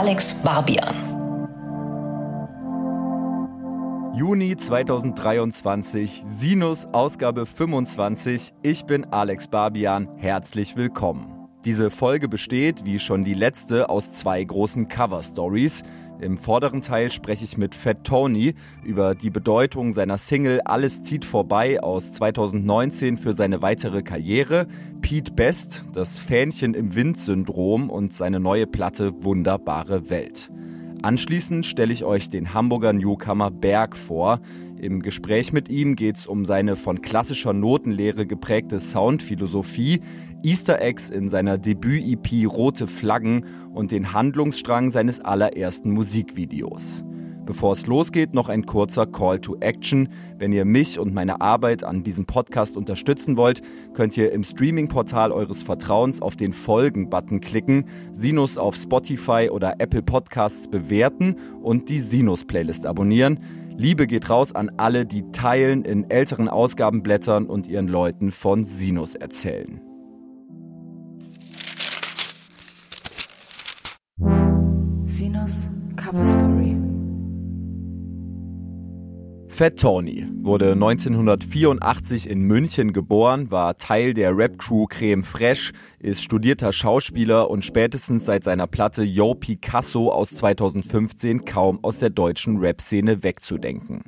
Alex Barbian. Juni 2023, Sinus Ausgabe 25. Ich bin Alex Barbian. Herzlich willkommen. Diese Folge besteht, wie schon die letzte, aus zwei großen Cover-Stories. Im vorderen Teil spreche ich mit Fat Tony über die Bedeutung seiner Single Alles zieht vorbei aus 2019 für seine weitere Karriere, Pete Best, das Fähnchen im Wind-Syndrom und seine neue Platte Wunderbare Welt. Anschließend stelle ich euch den Hamburger Newcomer Berg vor. Im Gespräch mit ihm geht es um seine von klassischer Notenlehre geprägte Soundphilosophie, Easter Eggs in seiner Debüt-EP Rote Flaggen und den Handlungsstrang seines allerersten Musikvideos. Bevor es losgeht, noch ein kurzer Call to Action. Wenn ihr mich und meine Arbeit an diesem Podcast unterstützen wollt, könnt ihr im Streaming-Portal eures Vertrauens auf den Folgen-Button klicken, Sinus auf Spotify oder Apple Podcasts bewerten und die Sinus-Playlist abonnieren. Liebe geht raus an alle, die teilen, in älteren Ausgaben blättern und ihren Leuten von Sinus erzählen. Sinus Cover Story. Fat Tony wurde 1984 in München geboren, war Teil der Rap-Crew Creme Fresh, ist studierter Schauspieler und spätestens seit seiner Platte Yo Picasso aus 2015 kaum aus der deutschen Rap-Szene wegzudenken.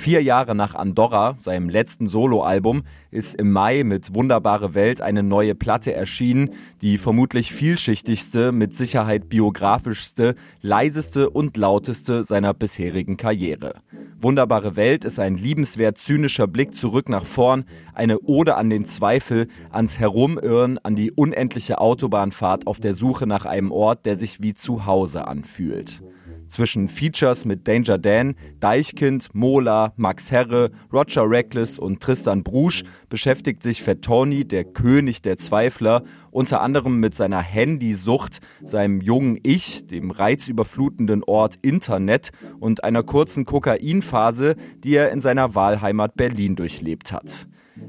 Vier Jahre nach Andorra, seinem letzten Soloalbum, ist im Mai mit Wunderbare Welt eine neue Platte erschienen, die vermutlich vielschichtigste, mit Sicherheit biografischste, leiseste und lauteste seiner bisherigen Karriere. Wunderbare Welt ist ein liebenswert zynischer Blick zurück nach vorn, eine Ode an den Zweifel, ans Herumirren, an die unendliche Autobahnfahrt auf der Suche nach einem Ort, der sich wie zu Hause anfühlt. Zwischen Features mit Danger Dan, Deichkind, Mola, Max Herre, Roger Reckless und Tristan Brusch beschäftigt sich Fettoni, der König der Zweifler, unter anderem mit seiner Handysucht, seinem jungen Ich, dem reizüberflutenden Ort Internet und einer kurzen Kokainphase, die er in seiner Wahlheimat Berlin durchlebt hat.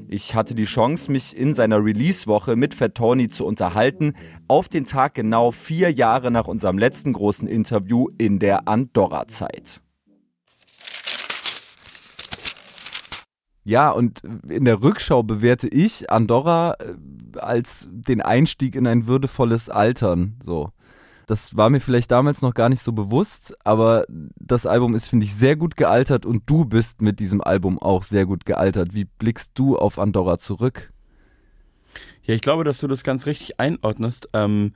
Ich hatte die Chance, mich in seiner Release-Woche mit Fat Tony zu unterhalten, auf den Tag genau vier Jahre nach unserem letzten großen Interview in der Andorra-Zeit. Ja, und in der Rückschau bewerte ich Andorra äh, als den Einstieg in ein würdevolles Altern. So. Das war mir vielleicht damals noch gar nicht so bewusst, aber das Album ist, finde ich, sehr gut gealtert und du bist mit diesem Album auch sehr gut gealtert. Wie blickst du auf Andorra zurück? Ja, ich glaube, dass du das ganz richtig einordnest. Ähm,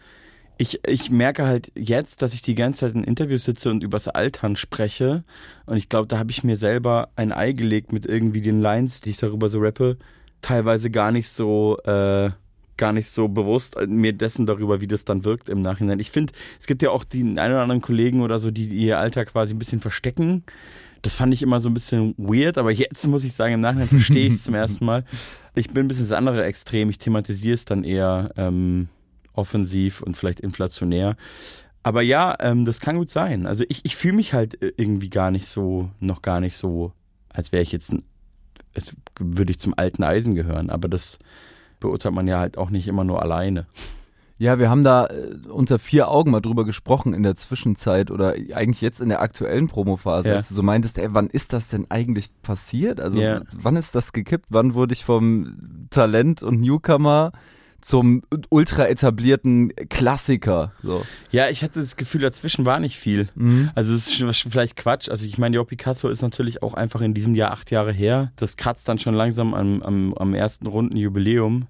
ich, ich merke halt jetzt, dass ich die ganze Zeit in Interviews sitze und übers Altern spreche. Und ich glaube, da habe ich mir selber ein Ei gelegt mit irgendwie den Lines, die ich darüber so rappe. Teilweise gar nicht so äh, gar nicht so bewusst äh, mir dessen darüber, wie das dann wirkt im Nachhinein. Ich finde, es gibt ja auch die einen oder anderen Kollegen oder so, die ihr Alter quasi ein bisschen verstecken. Das fand ich immer so ein bisschen weird, aber jetzt muss ich sagen, im Nachhinein verstehe ich es zum ersten Mal. Ich bin ein bisschen das andere Extrem. Ich thematisiere es dann eher ähm, offensiv und vielleicht inflationär. Aber ja, ähm, das kann gut sein. Also ich, ich fühle mich halt äh, irgendwie gar nicht so, noch gar nicht so, als wäre ich jetzt, als würde ich zum alten Eisen gehören. Aber das, beurteilt man ja halt auch nicht immer nur alleine. Ja, wir haben da äh, unter vier Augen mal drüber gesprochen in der Zwischenzeit oder eigentlich jetzt in der aktuellen Promophase, ja. als du so meintest, ey, wann ist das denn eigentlich passiert? Also ja. wann ist das gekippt? Wann wurde ich vom Talent und Newcomer zum ultra etablierten Klassiker. So. Ja, ich hatte das Gefühl, dazwischen war nicht viel. Mhm. Also es ist vielleicht Quatsch. Also ich meine, Jo Picasso ist natürlich auch einfach in diesem Jahr acht Jahre her. Das kratzt dann schon langsam am, am, am ersten runden Jubiläum.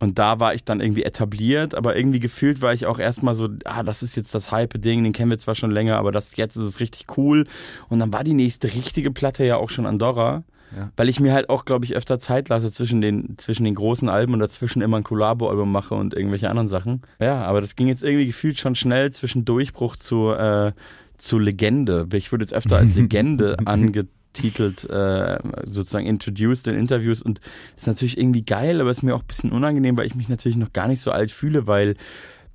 Und da war ich dann irgendwie etabliert, aber irgendwie gefühlt war ich auch erstmal so, ah, das ist jetzt das Hype-Ding, den kennen wir zwar schon länger, aber das, jetzt ist es richtig cool. Und dann war die nächste richtige Platte ja auch schon Andorra. Ja. Weil ich mir halt auch, glaube ich, öfter Zeit lasse zwischen den, zwischen den großen Alben und dazwischen immer ein Collabo-Album mache und irgendwelche anderen Sachen. Ja, aber das ging jetzt irgendwie gefühlt schon schnell zwischen Durchbruch zu, äh, zu Legende. Ich wurde jetzt öfter als Legende angetitelt, äh, sozusagen introduced in Interviews und ist natürlich irgendwie geil, aber ist mir auch ein bisschen unangenehm, weil ich mich natürlich noch gar nicht so alt fühle, weil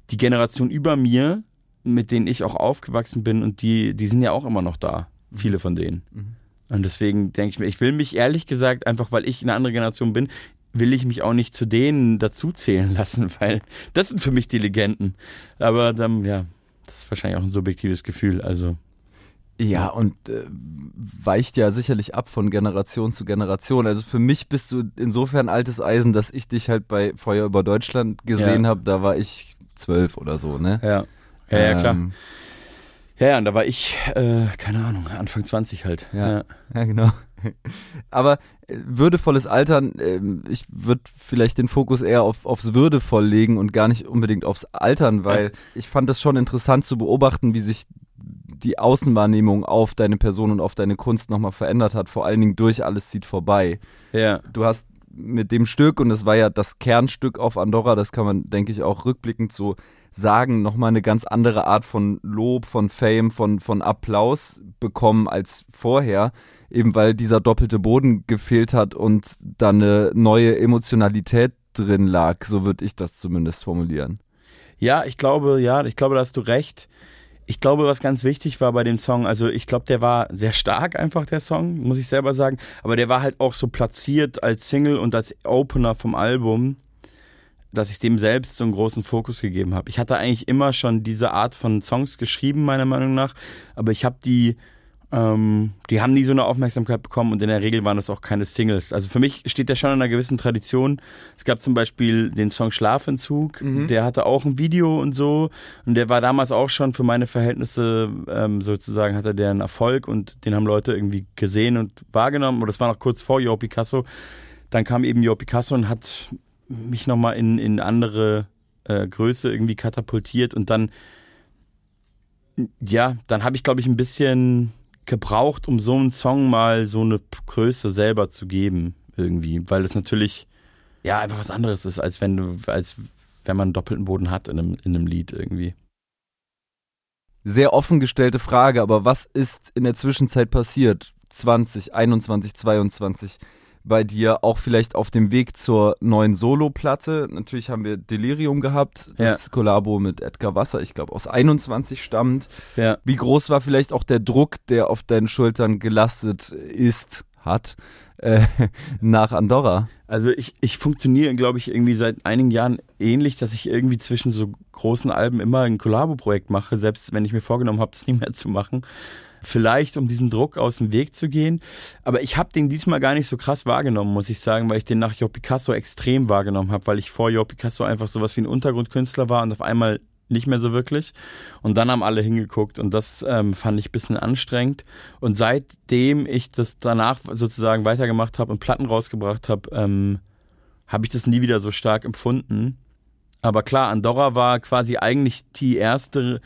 die Generation über mir, mit denen ich auch aufgewachsen bin und die, die sind ja auch immer noch da. Viele von denen. Mhm. Und deswegen denke ich mir, ich will mich ehrlich gesagt, einfach weil ich eine andere Generation bin, will ich mich auch nicht zu denen dazuzählen lassen, weil das sind für mich die Legenden. Aber dann, ja, das ist wahrscheinlich auch ein subjektives Gefühl. Also ja, und äh, weicht ja sicherlich ab von Generation zu Generation. Also für mich bist du insofern altes Eisen, dass ich dich halt bei Feuer über Deutschland gesehen ja. habe. Da war ich zwölf oder so, ne? Ja, ja, ja klar. Ähm, ja, ja, und da war ich, äh, keine Ahnung, Anfang 20 halt. Ja, ja. ja genau. Aber äh, würdevolles Altern, äh, ich würde vielleicht den Fokus eher auf, aufs Würdevoll legen und gar nicht unbedingt aufs Altern, weil ich fand das schon interessant zu beobachten, wie sich die Außenwahrnehmung auf deine Person und auf deine Kunst nochmal verändert hat, vor allen Dingen durch Alles zieht vorbei. Ja. Du hast mit dem Stück, und das war ja das Kernstück auf Andorra, das kann man, denke ich, auch rückblickend so sagen, nochmal eine ganz andere Art von Lob, von Fame, von, von Applaus bekommen als vorher, eben weil dieser doppelte Boden gefehlt hat und da eine neue Emotionalität drin lag, so würde ich das zumindest formulieren. Ja, ich glaube, ja, ich glaube, da hast du recht. Ich glaube, was ganz wichtig war bei dem Song, also ich glaube, der war sehr stark einfach, der Song, muss ich selber sagen, aber der war halt auch so platziert als Single und als Opener vom Album, dass ich dem selbst so einen großen Fokus gegeben habe. Ich hatte eigentlich immer schon diese Art von Songs geschrieben, meiner Meinung nach, aber ich habe die ähm, die haben nie so eine Aufmerksamkeit bekommen und in der Regel waren das auch keine Singles. Also für mich steht der schon in einer gewissen Tradition. Es gab zum Beispiel den Song Schlafentzug, mhm. der hatte auch ein Video und so und der war damals auch schon für meine Verhältnisse ähm, sozusagen hatte der einen Erfolg und den haben Leute irgendwie gesehen und wahrgenommen. Und das war noch kurz vor Yo Picasso. Dann kam eben Yo Picasso und hat mich nochmal in, in andere äh, Größe irgendwie katapultiert und dann ja, dann habe ich glaube ich ein bisschen gebraucht, um so einen Song mal so eine Größe selber zu geben, irgendwie. Weil es natürlich, ja, einfach was anderes ist, als wenn du, als wenn man einen doppelten Boden hat in einem, in einem Lied irgendwie. Sehr offen gestellte Frage, aber was ist in der Zwischenzeit passiert? 20, 21, 22? Bei dir auch vielleicht auf dem Weg zur neuen Solo-Platte. Natürlich haben wir Delirium gehabt, das ja. Kollabo mit Edgar Wasser, ich glaube aus 21 stammt. Ja. Wie groß war vielleicht auch der Druck, der auf deinen Schultern gelastet ist, hat, äh, nach Andorra? Also ich, ich funktioniere, glaube ich, irgendwie seit einigen Jahren ähnlich, dass ich irgendwie zwischen so großen Alben immer ein Kollabo-Projekt mache, selbst wenn ich mir vorgenommen habe, das nicht mehr zu machen vielleicht um diesem Druck aus dem Weg zu gehen. Aber ich habe den diesmal gar nicht so krass wahrgenommen, muss ich sagen, weil ich den nach Jo Picasso extrem wahrgenommen habe, weil ich vor Jo Picasso einfach sowas wie ein Untergrundkünstler war und auf einmal nicht mehr so wirklich. Und dann haben alle hingeguckt und das ähm, fand ich ein bisschen anstrengend. Und seitdem ich das danach sozusagen weitergemacht habe und Platten rausgebracht habe, ähm, habe ich das nie wieder so stark empfunden. Aber klar, Andorra war quasi eigentlich die erste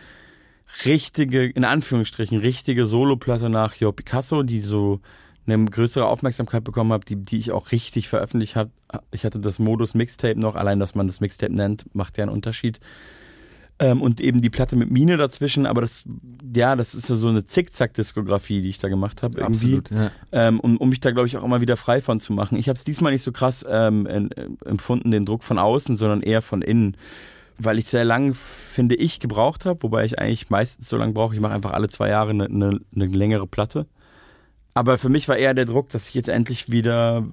richtige, in Anführungsstrichen, richtige Soloplatte nach Jo Picasso, die so eine größere Aufmerksamkeit bekommen hat, die, die ich auch richtig veröffentlicht habe. Ich hatte das Modus Mixtape noch, allein, dass man das Mixtape nennt, macht ja einen Unterschied. Ähm, und eben die Platte mit Mine dazwischen, aber das, ja, das ist ja so eine Zickzack-Diskografie, die ich da gemacht habe. Absolut, ja. Ähm, um, um mich da, glaube ich, auch immer wieder frei von zu machen. Ich habe es diesmal nicht so krass ähm, empfunden, den Druck von außen, sondern eher von innen weil ich sehr lang, finde ich, gebraucht habe, wobei ich eigentlich meistens so lange brauche. Ich mache einfach alle zwei Jahre eine, eine, eine längere Platte. Aber für mich war eher der Druck, dass ich jetzt endlich wieder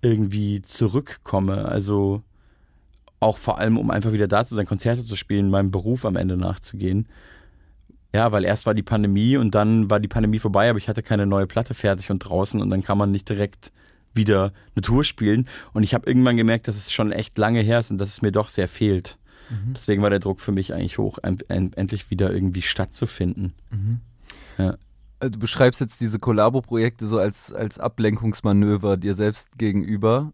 irgendwie zurückkomme. Also auch vor allem, um einfach wieder da zu sein, Konzerte zu spielen, meinem Beruf am Ende nachzugehen. Ja, weil erst war die Pandemie und dann war die Pandemie vorbei, aber ich hatte keine neue Platte fertig und draußen und dann kann man nicht direkt wieder eine Tour spielen. Und ich habe irgendwann gemerkt, dass es schon echt lange her ist und dass es mir doch sehr fehlt. Mhm. Deswegen war der Druck für mich eigentlich hoch, endlich wieder irgendwie stattzufinden. Mhm. Ja. Äh, du beschreibst jetzt diese Kollabo-Projekte so als, als Ablenkungsmanöver dir selbst gegenüber.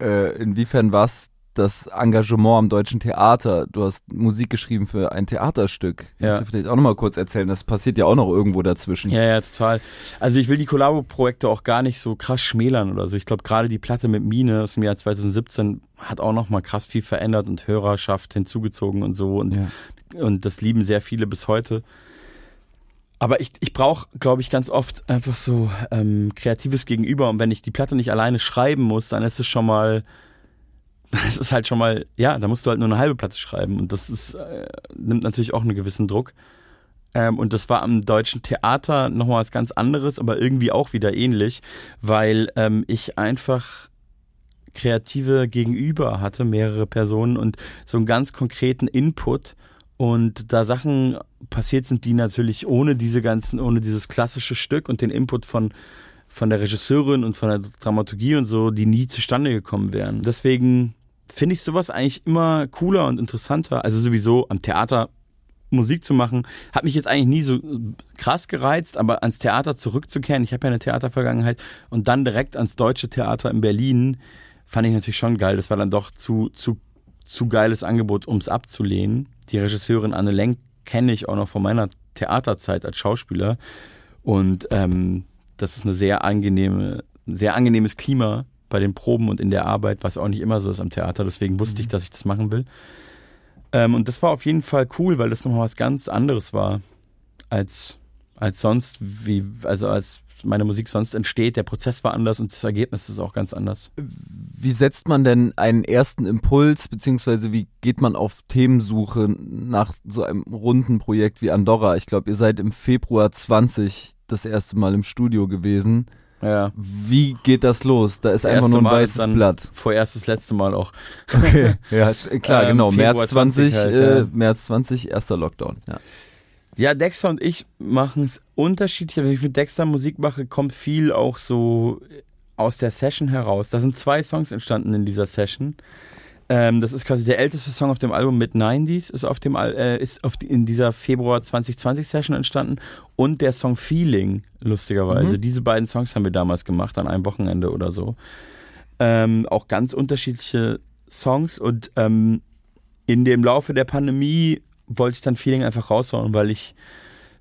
Äh, inwiefern war es das Engagement am Deutschen Theater. Du hast Musik geschrieben für ein Theaterstück. Ja. Kannst du vielleicht auch nochmal kurz erzählen? Das passiert ja auch noch irgendwo dazwischen. Ja, ja, total. Also ich will die Kollabo-Projekte auch gar nicht so krass schmälern oder so. Ich glaube, gerade die Platte mit Mine aus dem Jahr 2017 hat auch nochmal krass viel verändert und Hörerschaft hinzugezogen und so. Und, ja. und das lieben sehr viele bis heute. Aber ich, ich brauche, glaube ich, ganz oft einfach so ähm, kreatives Gegenüber. Und wenn ich die Platte nicht alleine schreiben muss, dann ist es schon mal das ist halt schon mal, ja, da musst du halt nur eine halbe Platte schreiben und das ist, äh, nimmt natürlich auch einen gewissen Druck. Ähm, und das war am deutschen Theater nochmal was ganz anderes, aber irgendwie auch wieder ähnlich, weil ähm, ich einfach kreative Gegenüber hatte, mehrere Personen und so einen ganz konkreten Input und da Sachen passiert sind, die natürlich ohne diese ganzen, ohne dieses klassische Stück und den Input von, von der Regisseurin und von der Dramaturgie und so, die nie zustande gekommen wären. Deswegen finde ich sowas eigentlich immer cooler und interessanter. Also sowieso am Theater Musik zu machen, hat mich jetzt eigentlich nie so krass gereizt, aber ans Theater zurückzukehren, ich habe ja eine Theatervergangenheit und dann direkt ans Deutsche Theater in Berlin, fand ich natürlich schon geil. Das war dann doch zu, zu, zu geiles Angebot, um es abzulehnen. Die Regisseurin Anne Lenk kenne ich auch noch von meiner Theaterzeit als Schauspieler. Und ähm, das ist eine sehr angenehme, sehr angenehmes Klima bei den Proben und in der Arbeit, was auch nicht immer so ist am Theater. Deswegen wusste ich, mhm. dass ich das machen will. Ähm, und das war auf jeden Fall cool, weil das nochmal was ganz anderes war als, als sonst, wie, also als meine Musik sonst entsteht. Der Prozess war anders und das Ergebnis ist auch ganz anders. Wie setzt man denn einen ersten Impuls, beziehungsweise wie geht man auf Themensuche nach so einem runden Projekt wie Andorra? Ich glaube, ihr seid im Februar 20 das erste Mal im Studio gewesen. Ja. Wie geht das los? Da ist einfach nur ein Mal weißes Blatt. Vorerst das letzte Mal auch. Okay, ja, klar, ähm, genau. März 20, 20 halt, äh, ja. März 20, erster Lockdown. Ja. Ja, Dexter und ich machen es unterschiedlich. Wenn ich mit Dexter Musik mache, kommt viel auch so aus der Session heraus. Da sind zwei Songs entstanden in dieser Session. Ähm, das ist quasi der älteste Song auf dem Album mit 90s, ist auf dem äh, ist auf die, in dieser Februar 2020 Session entstanden und der Song Feeling lustigerweise. Mhm. Diese beiden Songs haben wir damals gemacht an einem Wochenende oder so. Ähm, auch ganz unterschiedliche Songs und ähm, in dem Laufe der Pandemie wollte ich dann Feeling einfach raushauen, weil ich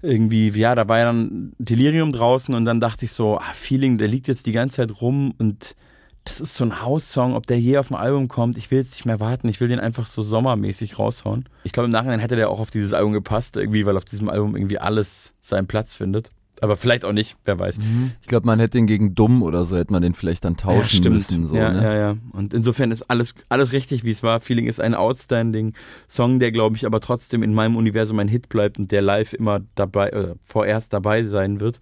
irgendwie, ja, da war ja dann Delirium draußen und dann dachte ich so, ah, Feeling, der liegt jetzt die ganze Zeit rum und das ist so ein House-Song, ob der je auf dem Album kommt, ich will jetzt nicht mehr warten, ich will den einfach so sommermäßig raushauen. Ich glaube, im Nachhinein hätte der auch auf dieses Album gepasst, irgendwie, weil auf diesem Album irgendwie alles seinen Platz findet. Aber vielleicht auch nicht, wer weiß. Mhm. Ich glaube, man hätte den gegen dumm oder so, hätte man den vielleicht dann tauschen ja, müssen. So, ja, ne? ja, ja. Und insofern ist alles, alles richtig, wie es war. Feeling ist ein outstanding Song, der, glaube ich, aber trotzdem in meinem Universum ein Hit bleibt und der live immer dabei, äh, vorerst dabei sein wird.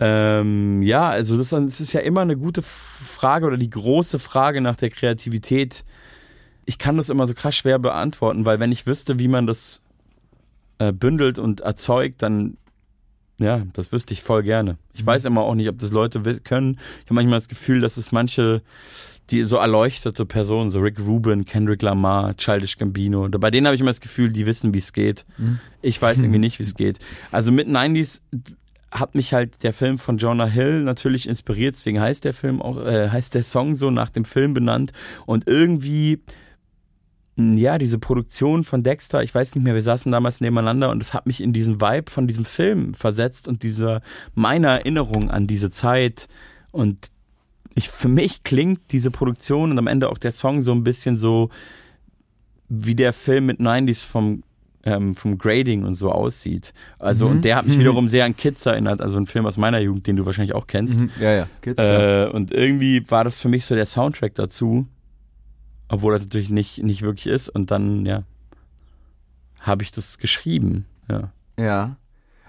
Ähm, ja, also das, das ist ja immer eine gute Frage oder die große Frage nach der Kreativität. Ich kann das immer so krass schwer beantworten, weil wenn ich wüsste, wie man das äh, bündelt und erzeugt, dann ja, das wüsste ich voll gerne. Ich mhm. weiß immer auch nicht, ob das Leute können. Ich habe manchmal das Gefühl, dass es manche, die so erleuchtete Personen, so Rick Rubin, Kendrick Lamar, Childish Gambino, bei denen habe ich immer das Gefühl, die wissen, wie es geht. Mhm. Ich weiß irgendwie nicht, wie es geht. Also mit 90s hat mich halt der Film von Jonah Hill natürlich inspiriert, deswegen heißt der Film auch, äh, heißt der Song so nach dem Film benannt. Und irgendwie ja, diese Produktion von Dexter, ich weiß nicht mehr, wir saßen damals nebeneinander und es hat mich in diesen Vibe von diesem Film versetzt und diese, meine Erinnerung an diese Zeit und ich, für mich klingt diese Produktion und am Ende auch der Song so ein bisschen so, wie der Film mit 90s vom, ähm, vom Grading und so aussieht. Also, mhm. und der hat mich wiederum sehr an Kids erinnert, also ein Film aus meiner Jugend, den du wahrscheinlich auch kennst. Mhm. Ja, ja, Kids. Äh, und irgendwie war das für mich so der Soundtrack dazu. Obwohl das natürlich nicht, nicht wirklich ist. Und dann, ja, habe ich das geschrieben. Ja. Ja.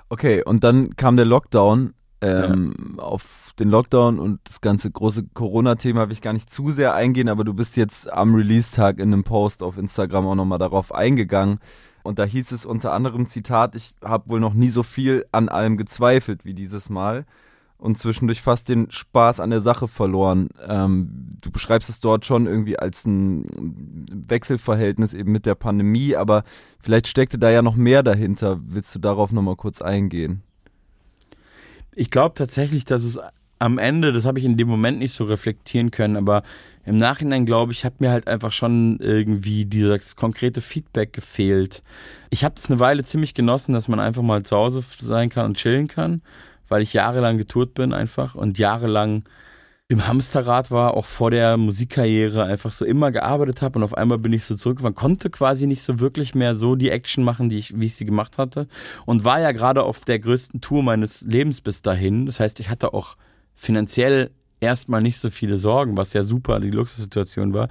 Okay, und dann kam der Lockdown. Ähm, ja. Auf den Lockdown und das ganze große Corona-Thema will ich gar nicht zu sehr eingehen, aber du bist jetzt am Release-Tag in einem Post auf Instagram auch nochmal darauf eingegangen. Und da hieß es unter anderem Zitat, ich habe wohl noch nie so viel an allem gezweifelt wie dieses Mal und zwischendurch fast den Spaß an der Sache verloren. Ähm, du beschreibst es dort schon irgendwie als ein Wechselverhältnis eben mit der Pandemie, aber vielleicht steckte da ja noch mehr dahinter. Willst du darauf nochmal kurz eingehen? Ich glaube tatsächlich, dass es am Ende, das habe ich in dem Moment nicht so reflektieren können, aber im Nachhinein glaube ich, hat mir halt einfach schon irgendwie dieses konkrete Feedback gefehlt. Ich habe es eine Weile ziemlich genossen, dass man einfach mal zu Hause sein kann und chillen kann weil ich jahrelang getourt bin einfach und jahrelang im Hamsterrad war, auch vor der Musikkarriere einfach so immer gearbeitet habe und auf einmal bin ich so zurückgefahren, konnte quasi nicht so wirklich mehr so die Action machen, die ich, wie ich sie gemacht hatte und war ja gerade auf der größten Tour meines Lebens bis dahin. Das heißt, ich hatte auch finanziell erstmal nicht so viele Sorgen, was ja super die Luxussituation war.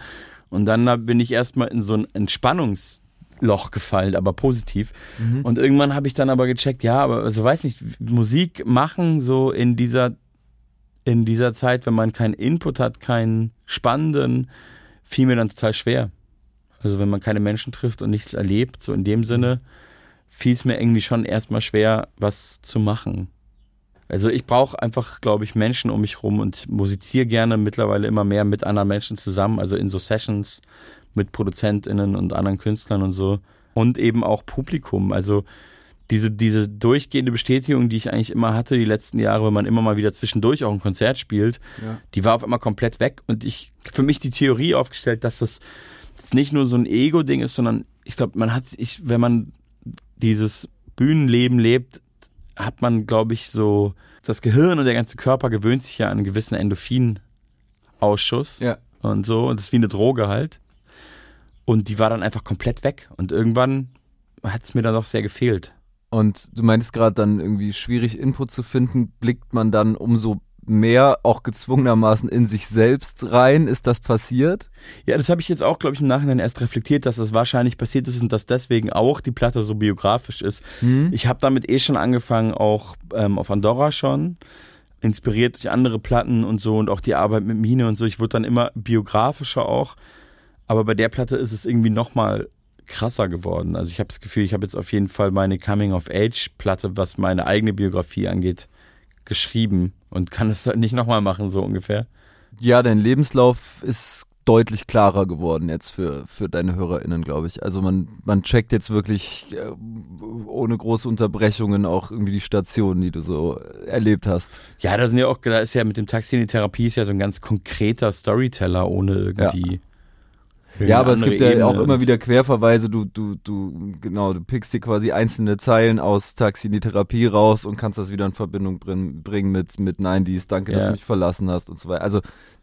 Und dann bin ich erstmal in so ein Entspannungs Loch gefallen, aber positiv. Mhm. Und irgendwann habe ich dann aber gecheckt, ja, aber also weiß nicht, Musik machen so in dieser in dieser Zeit, wenn man keinen Input hat, keinen spannenden, fiel mir dann total schwer. Also wenn man keine Menschen trifft und nichts erlebt, so in dem Sinne, fiel es mir irgendwie schon erstmal schwer, was zu machen. Also ich brauche einfach, glaube ich, Menschen um mich rum und musiziere gerne mittlerweile immer mehr mit anderen Menschen zusammen, also in so Sessions mit ProduzentInnen und anderen Künstlern und so. Und eben auch Publikum. Also diese, diese durchgehende Bestätigung, die ich eigentlich immer hatte die letzten Jahre, wenn man immer mal wieder zwischendurch auch ein Konzert spielt, ja. die war auf einmal komplett weg. Und ich für mich die Theorie aufgestellt, dass das, das nicht nur so ein Ego-Ding ist, sondern ich glaube, man hat sich, wenn man dieses Bühnenleben lebt, hat man, glaube ich, so, das Gehirn und der ganze Körper gewöhnt sich ja an einen gewissen Endorphinausschuss. Ja. Und so. Und das ist wie eine Droge halt. Und die war dann einfach komplett weg. Und irgendwann hat es mir dann doch sehr gefehlt. Und du meintest gerade dann irgendwie schwierig Input zu finden, blickt man dann umso mehr auch gezwungenermaßen in sich selbst rein? Ist das passiert? Ja, das habe ich jetzt auch, glaube ich, im Nachhinein erst reflektiert, dass das wahrscheinlich passiert ist und dass deswegen auch die Platte so biografisch ist. Hm. Ich habe damit eh schon angefangen, auch ähm, auf Andorra schon, inspiriert durch andere Platten und so und auch die Arbeit mit Mine und so. Ich wurde dann immer biografischer auch. Aber bei der Platte ist es irgendwie nochmal krasser geworden. Also ich habe das Gefühl, ich habe jetzt auf jeden Fall meine Coming-of-Age-Platte, was meine eigene Biografie angeht, geschrieben und kann es halt nicht nochmal machen, so ungefähr. Ja, dein Lebenslauf ist deutlich klarer geworden jetzt für, für deine HörerInnen, glaube ich. Also man, man checkt jetzt wirklich äh, ohne große Unterbrechungen auch irgendwie die Stationen, die du so erlebt hast. Ja, da sind ja auch, da ist ja mit dem Taxi in die Therapie ist ja so ein ganz konkreter Storyteller ohne irgendwie. Ja. Ja, aber es gibt ja auch immer wieder Querverweise. Du, du, du, genau, du pickst dir quasi einzelne Zeilen aus Taxi in die Therapie raus und kannst das wieder in Verbindung bringen mit, mit 90s, danke, ja. dass du mich verlassen hast und so weiter. Also,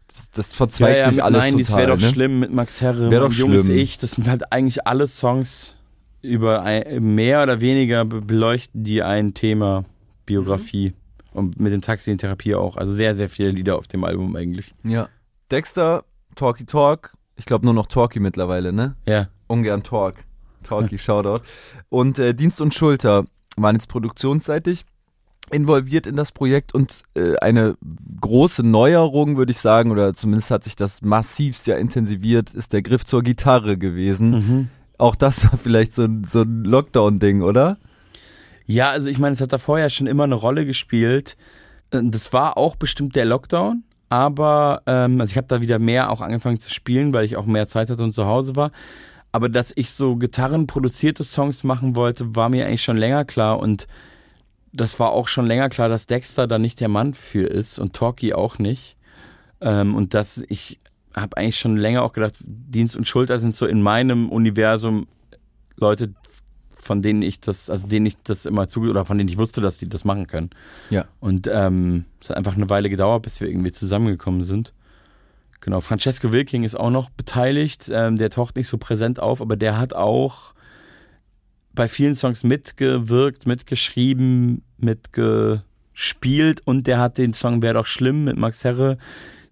das, das verzweigt ja, ja, sich alles 90s wäre doch ne? schlimm mit Max Herre wär und Junges schlimm. Ich. Das sind halt eigentlich alle Songs über ein, mehr oder weniger beleuchten die ein Thema, Biografie. Mhm. Und mit dem Taxi in Therapie auch. Also sehr, sehr viele Lieder auf dem Album eigentlich. Ja. Dexter, Talky Talk, ich glaube nur noch Talkie mittlerweile, ne? Ja. Ungern Talk. Talkie, Shoutout. Und äh, Dienst und Schulter waren jetzt produktionsseitig involviert in das Projekt und äh, eine große Neuerung, würde ich sagen, oder zumindest hat sich das massivst ja intensiviert, ist der Griff zur Gitarre gewesen. Mhm. Auch das war vielleicht so, so ein Lockdown-Ding, oder? Ja, also ich meine, es hat da vorher schon immer eine Rolle gespielt. Äh, das war auch bestimmt der Lockdown aber ähm, also ich habe da wieder mehr auch angefangen zu spielen, weil ich auch mehr Zeit hatte und zu Hause war. Aber dass ich so gitarrenproduzierte Songs machen wollte, war mir eigentlich schon länger klar und das war auch schon länger klar, dass Dexter da nicht der Mann für ist und Talkie auch nicht. Ähm, und dass ich habe eigentlich schon länger auch gedacht, Dienst und Schulter sind so in meinem Universum Leute, von denen ich das, also denen ich das immer zu oder von denen ich wusste, dass die das machen können. Ja. Und ähm, es hat einfach eine Weile gedauert, bis wir irgendwie zusammengekommen sind. Genau, Francesco Wilking ist auch noch beteiligt. Ähm, der taucht nicht so präsent auf, aber der hat auch bei vielen Songs mitgewirkt, mitgeschrieben, mitgespielt und der hat den Song Wär doch schlimm mit Max Herre,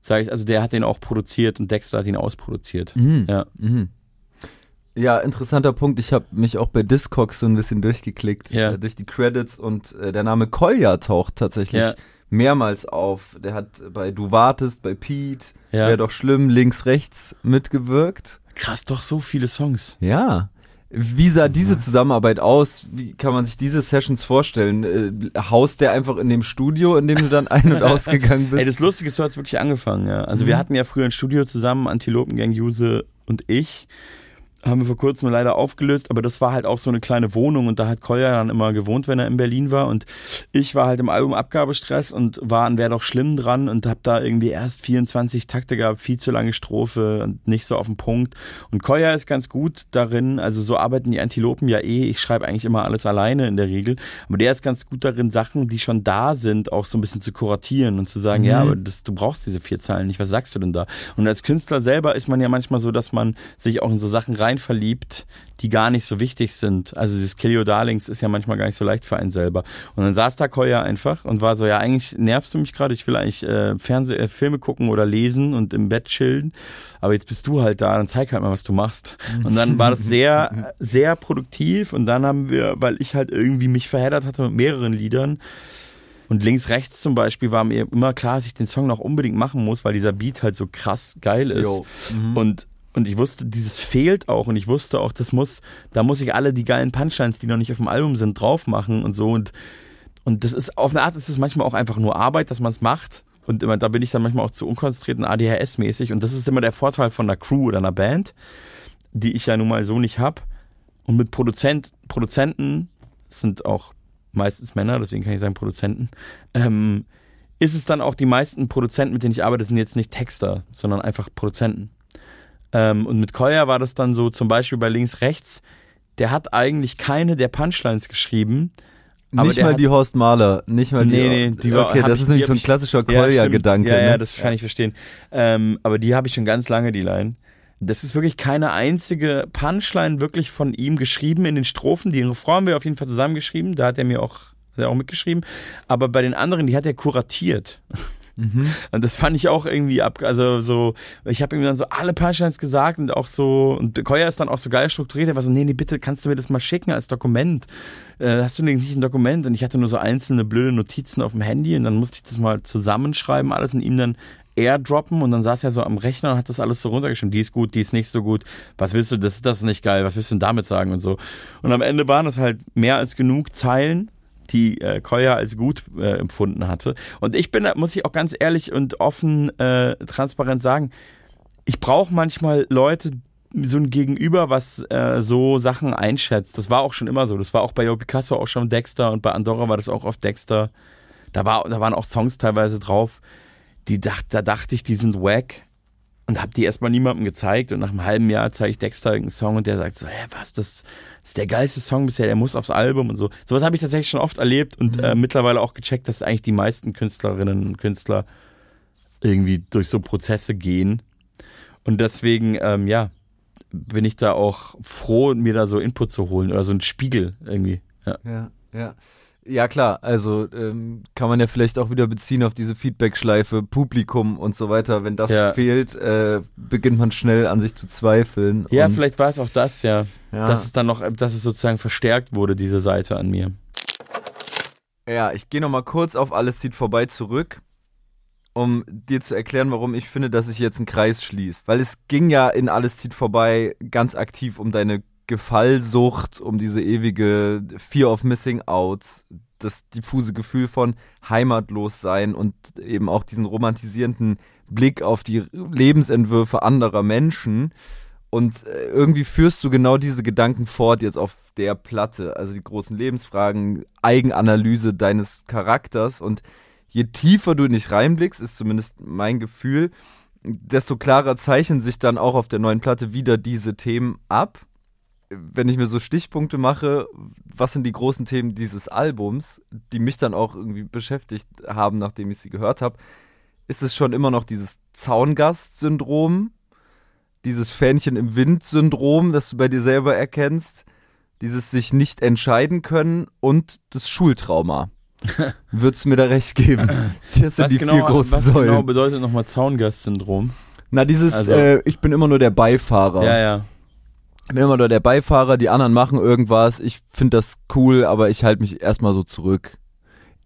sag ich, also der hat den auch produziert und Dexter hat ihn ausproduziert. Mhm. Ja. Mhm. Ja, interessanter Punkt. Ich habe mich auch bei Discogs so ein bisschen durchgeklickt, ja. äh, durch die Credits und äh, der Name Kolja taucht tatsächlich ja. mehrmals auf. Der hat bei Du wartest, bei Pete, ja. wäre doch schlimm, links, rechts mitgewirkt. Krass, doch so viele Songs. Ja. Wie sah diese Zusammenarbeit aus? Wie kann man sich diese Sessions vorstellen? Äh, haust der einfach in dem Studio, in dem du dann ein- und ausgegangen bist? Ey, das Lustige ist, so hat's wirklich angefangen, ja. Also mhm. wir hatten ja früher ein Studio zusammen, Antilopengang, Juse und ich haben wir vor kurzem leider aufgelöst, aber das war halt auch so eine kleine Wohnung und da hat Kolja dann immer gewohnt, wenn er in Berlin war und ich war halt im Albumabgabestress und war an Wer doch schlimm dran und hab da irgendwie erst 24 Takte gehabt, viel zu lange Strophe und nicht so auf den Punkt und Kolja ist ganz gut darin, also so arbeiten die Antilopen ja eh, ich schreibe eigentlich immer alles alleine in der Regel, aber der ist ganz gut darin, Sachen, die schon da sind, auch so ein bisschen zu kuratieren und zu sagen, mhm. ja, aber das, du brauchst diese vier Zeilen nicht, was sagst du denn da? Und als Künstler selber ist man ja manchmal so, dass man sich auch in so Sachen rein verliebt, die gar nicht so wichtig sind. Also dieses Kill Your Darlings ist ja manchmal gar nicht so leicht für einen selber. Und dann saß da Koya einfach und war so, ja, eigentlich nervst du mich gerade, ich will eigentlich äh, Fernseh äh, Filme gucken oder lesen und im Bett chillen, aber jetzt bist du halt da, dann zeig halt mal, was du machst. Und dann war das sehr, sehr produktiv und dann haben wir, weil ich halt irgendwie mich verheddert hatte mit mehreren Liedern, und links, rechts zum Beispiel war mir immer klar, dass ich den Song noch unbedingt machen muss, weil dieser Beat halt so krass geil ist. Mhm. Und und ich wusste, dieses fehlt auch. Und ich wusste auch, das muss, da muss ich alle die geilen Punchlines, die noch nicht auf dem Album sind, drauf machen und so. Und und das ist auf eine Art ist es manchmal auch einfach nur Arbeit, dass man es macht. Und immer, da bin ich dann manchmal auch zu unkonzentriert und ADHS-mäßig und das ist immer der Vorteil von einer Crew oder einer Band, die ich ja nun mal so nicht hab. Und mit Produzent, Produzenten sind auch meistens Männer, deswegen kann ich sagen Produzenten, ähm, ist es dann auch die meisten Produzenten, mit denen ich arbeite, sind jetzt nicht Texter, sondern einfach Produzenten. Ähm, und mit Koya war das dann so, zum Beispiel bei Links Rechts, der hat eigentlich keine der Punchlines geschrieben. nicht mal die Horst Mahler, nicht mal nee, die. Nee, die war, okay, das ich, ist nämlich so ein klassischer Kolja-Gedanke. Ja, ja, ne? das kann ich verstehen. Ähm, aber die habe ich schon ganz lange, die Line. Das ist wirklich keine einzige Punchline wirklich von ihm geschrieben in den Strophen. Die Refrain haben wir auf jeden Fall zusammengeschrieben. Da hat er mir auch, hat er auch mitgeschrieben. Aber bei den anderen, die hat er kuratiert. Mhm. Und das fand ich auch irgendwie ab, also so, ich habe ihm dann so alle Punchlines gesagt und auch so, und Koya ist dann auch so geil strukturiert, er war so, nee, nee, bitte, kannst du mir das mal schicken als Dokument? Äh, hast du nicht ein Dokument? Und ich hatte nur so einzelne blöde Notizen auf dem Handy und dann musste ich das mal zusammenschreiben, alles und ihm dann airdroppen und dann saß er so am Rechner und hat das alles so runtergeschrieben. Die ist gut, die ist nicht so gut. Was willst du, das, das ist nicht geil, was willst du denn damit sagen und so. Und am Ende waren es halt mehr als genug Zeilen, die äh, Koya als gut äh, empfunden hatte. Und ich bin, muss ich auch ganz ehrlich und offen, äh, transparent sagen, ich brauche manchmal Leute, so ein Gegenüber, was äh, so Sachen einschätzt. Das war auch schon immer so. Das war auch bei Jo Picasso auch schon Dexter und bei Andorra war das auch oft Dexter. Da, war, da waren auch Songs teilweise drauf, die dacht, da dachte ich, die sind wack und hab die erstmal niemandem gezeigt und nach einem halben Jahr zeige ich Dexter einen Song und der sagt so, hä, was, das ist der geilste Song bisher, der muss aufs Album und so. Sowas habe ich tatsächlich schon oft erlebt und mhm. äh, mittlerweile auch gecheckt, dass eigentlich die meisten Künstlerinnen und Künstler irgendwie durch so Prozesse gehen. Und deswegen, ähm, ja, bin ich da auch froh, mir da so Input zu holen oder so einen Spiegel irgendwie. Ja, ja. ja. Ja klar, also ähm, kann man ja vielleicht auch wieder beziehen auf diese Feedback-Schleife, Publikum und so weiter. Wenn das ja. fehlt, äh, beginnt man schnell an sich zu zweifeln. Ja, vielleicht war es auch das, ja. ja. Dass es dann noch, dass es sozusagen verstärkt wurde, diese Seite an mir. Ja, ich gehe nochmal kurz auf Alles zieht vorbei zurück, um dir zu erklären, warum ich finde, dass sich jetzt ein Kreis schließt. Weil es ging ja in Alles zieht vorbei ganz aktiv um deine Gefallsucht, um diese ewige Fear of Missing Out, das diffuse Gefühl von Heimatlossein und eben auch diesen romantisierenden Blick auf die Lebensentwürfe anderer Menschen. Und äh, irgendwie führst du genau diese Gedanken fort jetzt auf der Platte. Also die großen Lebensfragen, Eigenanalyse deines Charakters. Und je tiefer du nicht reinblickst, ist zumindest mein Gefühl, desto klarer zeichnen sich dann auch auf der neuen Platte wieder diese Themen ab wenn ich mir so Stichpunkte mache, was sind die großen Themen dieses Albums, die mich dann auch irgendwie beschäftigt haben, nachdem ich sie gehört habe, ist es schon immer noch dieses Zaungast-Syndrom, dieses Fähnchen im Wind-Syndrom, das du bei dir selber erkennst, dieses sich nicht entscheiden können und das Schultrauma. Würdest du mir da recht geben? Das sind was die genau, vier großen was Säulen. Was genau bedeutet nochmal Zaungast-Syndrom? Na, dieses, also, äh, ich bin immer nur der Beifahrer. Ja, ja bin immer nur der Beifahrer, die anderen machen irgendwas, ich finde das cool, aber ich halte mich erstmal so zurück.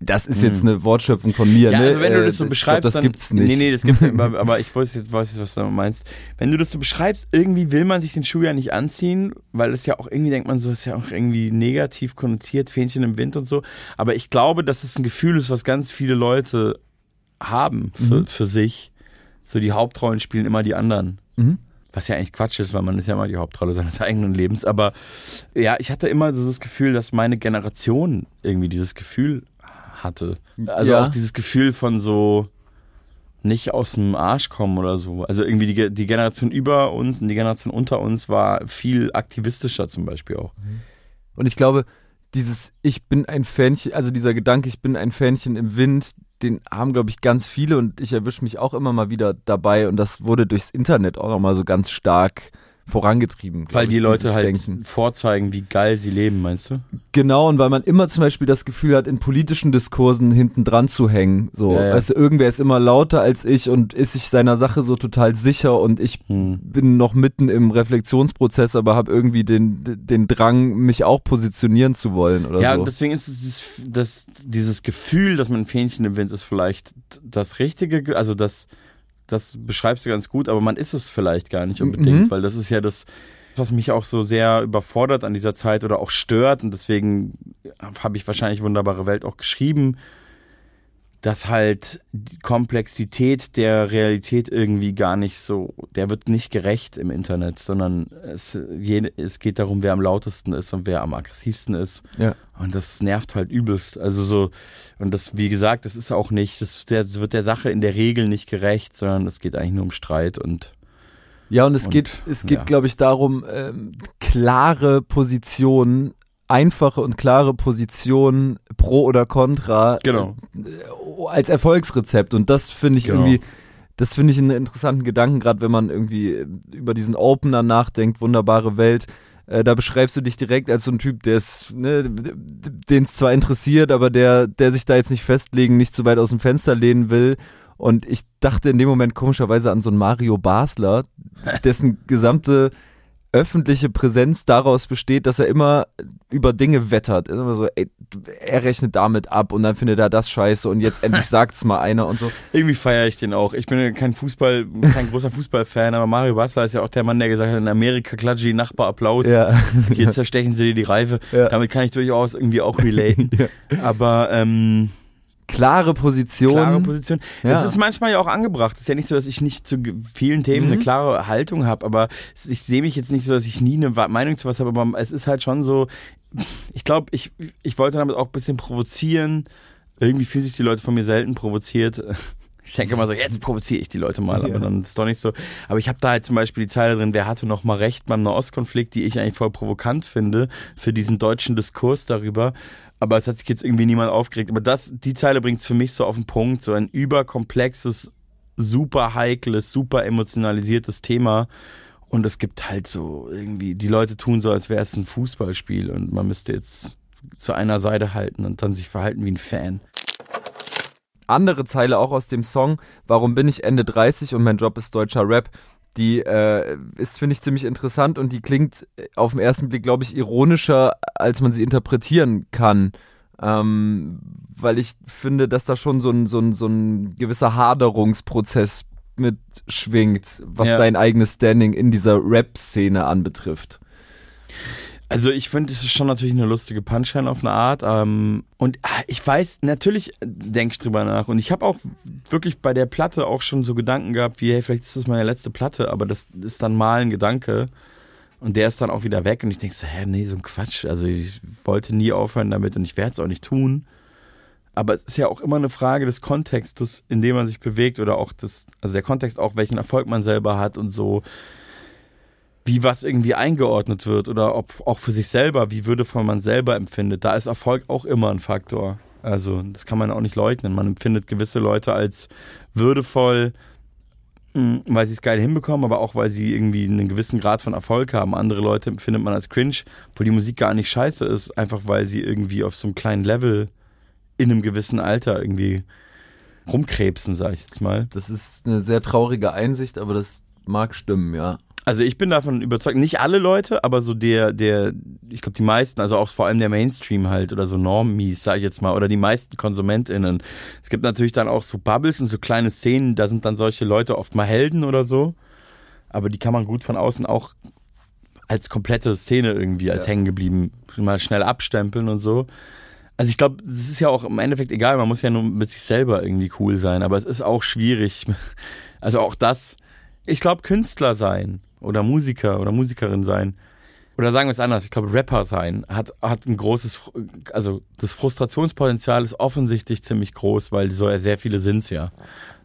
Das ist jetzt hm. eine Wortschöpfung von mir, ja, ne? Also wenn du das so äh, beschreibst, glaub, das dann, gibt's nicht. Nee, nee, das gibt's nicht, aber ich weiß jetzt, weiß jetzt, was du meinst. Wenn du das so beschreibst, irgendwie will man sich den Schuh ja nicht anziehen, weil es ja auch irgendwie denkt man so, ist ja auch irgendwie negativ konnotiert, Fähnchen im Wind und so. Aber ich glaube, dass es ein Gefühl ist, was ganz viele Leute haben für, mhm. für sich. So die Hauptrollen spielen immer die anderen. Mhm. Was ja eigentlich Quatsch ist, weil man ist ja immer die Hauptrolle seines eigenen Lebens. Aber ja, ich hatte immer so das Gefühl, dass meine Generation irgendwie dieses Gefühl hatte. Also ja. auch dieses Gefühl von so nicht aus dem Arsch kommen oder so. Also irgendwie die, die Generation über uns und die Generation unter uns war viel aktivistischer zum Beispiel auch. Und ich glaube, dieses Ich bin ein Fähnchen, also dieser Gedanke, ich bin ein Fähnchen im Wind, den haben, glaube ich, ganz viele und ich erwische mich auch immer mal wieder dabei und das wurde durchs Internet auch nochmal so ganz stark vorangetrieben. Weil die ich, Leute halt Denken. vorzeigen, wie geil sie leben, meinst du? Genau, und weil man immer zum Beispiel das Gefühl hat, in politischen Diskursen hinten dran zu hängen. So, ja, ja. Also irgendwer ist immer lauter als ich und ist sich seiner Sache so total sicher und ich hm. bin noch mitten im Reflexionsprozess, aber habe irgendwie den, den Drang, mich auch positionieren zu wollen oder ja, so. Ja, deswegen ist es das, dieses Gefühl, dass man ein Fähnchen im Wind ist, vielleicht das Richtige, also das das beschreibst du ganz gut, aber man ist es vielleicht gar nicht unbedingt, Mhm. weil das ist ja das, was mich auch so sehr überfordert an dieser Zeit oder auch stört und deswegen habe ich wahrscheinlich Wunderbare Welt auch geschrieben, dass halt die Komplexität der Realität irgendwie gar nicht so, der wird nicht gerecht im Internet, sondern es, es geht darum, wer am lautesten ist und wer am aggressivsten ist. Ja. Und das nervt halt übelst. Also so, und das, wie gesagt, das ist auch nicht, das, das wird der Sache in der Regel nicht gerecht, sondern es geht eigentlich nur um Streit und Ja, und es Und, geht, es geht, ja. glaube ich, darum, ähm, klare Positionen, einfache und klare Positionen pro oder contra Genau. äh, als Erfolgsrezept. Und das finde ich Genau. irgendwie, das finde ich einen interessanten Gedanken, gerade wenn man irgendwie äh, über diesen Opener nachdenkt, wunderbare Welt. Äh, da beschreibst du dich direkt als so ein Typ, der es, ne, den es zwar interessiert, aber der, der sich da jetzt nicht festlegen, nicht zu weit aus dem Fenster lehnen will. Und ich dachte in dem Moment komischerweise an so einen Mario Basler, dessen gesamte öffentliche Präsenz daraus besteht, dass er immer über Dinge wettert. Immer so, ey, er rechnet damit ab und dann findet er das scheiße und jetzt endlich sagt's mal einer und so. Irgendwie feiere ich den auch. Ich bin ja kein Fußball, kein großer Fußballfan, aber Mario Basler ist ja auch der Mann, der gesagt hat, in Amerika klatsche die Nachbar Applaus. Ja. Hier zerstechen sie dir die Reife. Ja. Damit kann ich durchaus irgendwie auch relaten. Aber ähm, Klare Position. klare Position. Ja. Es ist manchmal ja auch angebracht. Es ist ja nicht so, dass ich nicht zu vielen Themen Mhm. eine klare Haltung habe, aber ich sehe mich jetzt nicht so, dass ich nie eine Meinung zu was habe, aber es ist halt schon so, ich glaube, ich, ich wollte damit auch ein bisschen provozieren. Irgendwie fühlen sich die Leute von mir selten provoziert. Ich denke immer so, jetzt provoziere ich die Leute mal, aber Ja. dann ist doch nicht so. Aber ich habe da halt zum Beispiel die Zeile drin, wer hatte noch mal recht beim Nahostkonflikt, die ich eigentlich voll provokant finde für diesen deutschen Diskurs darüber. Aber es hat sich jetzt irgendwie niemand aufgeregt. Aber das, die Zeile bringt es für mich so auf den Punkt, so ein überkomplexes, super heikles, super emotionalisiertes Thema. Und es gibt halt so irgendwie, die Leute tun so, als wäre es ein Fußballspiel und man müsste jetzt zu einer Seite halten und dann sich verhalten wie ein Fan. andere Zeile auch aus dem Song, Warum bin ich Ende 30 und mein Job ist deutscher Rap, die äh, ist, finde ich, ziemlich interessant und die klingt auf den ersten Blick, glaube ich, ironischer, als man sie interpretieren kann. Ähm, weil ich finde, dass da schon so ein, so ein, so ein gewisser Haderungsprozess mitschwingt, was Ja. dein eigenes Standing in dieser Rap-Szene anbetrifft. Also ich finde, es ist schon natürlich eine lustige Punchline auf eine Art. Ähm, und ah, ich weiß, natürlich denke ich drüber nach. Und ich habe auch wirklich bei der Platte auch schon so Gedanken gehabt, wie, hey, vielleicht ist das meine letzte Platte, aber das ist dann mal ein Gedanke. Und der ist dann auch wieder weg. Und ich denke so, hä, nee, so ein Quatsch. Also ich wollte nie aufhören damit und ich werde es auch nicht tun. Aber es ist ja auch immer eine Frage des Kontextes, in dem man sich bewegt oder auch das, also der Kontext auch, welchen Erfolg man selber hat und so wie was irgendwie eingeordnet wird oder ob auch für sich selber, wie würdevoll man selber empfindet. Da ist Erfolg auch immer ein Faktor. Also das kann man auch nicht leugnen. Man empfindet gewisse Leute als würdevoll, mh, weil sie es geil hinbekommen, aber auch weil sie irgendwie einen gewissen Grad von Erfolg haben. Andere Leute empfindet man als cringe, obwohl die Musik gar nicht scheiße ist, einfach weil sie irgendwie auf so einem kleinen Level in einem gewissen Alter irgendwie rumkrebsen, sag ich jetzt mal. Das ist eine sehr traurige Einsicht, aber das mag stimmen, ja. Also ich bin davon überzeugt, nicht alle Leute, aber so der, der, ich glaube die meisten, also auch vor allem der Mainstream halt oder so Normies, sag ich jetzt mal, oder die meisten KonsumentInnen. Es gibt natürlich dann auch so Bubbles und so kleine Szenen, da sind dann solche Leute oft mal Helden oder so. Aber die kann man gut von außen auch als komplette Szene irgendwie als Ja. hängen geblieben mal schnell abstempeln und so. Also ich glaube, es ist ja auch im Endeffekt egal, man muss ja nur mit sich selber irgendwie cool sein, aber es ist auch schwierig. Also auch das, ich glaube, Künstler sein oder Musiker oder Musikerin sein oder sagen wir es anders, ich glaube, Rapper sein hat, hat ein großes, also das Frustrationspotenzial ist offensichtlich ziemlich groß, weil so sehr viele sind's ja.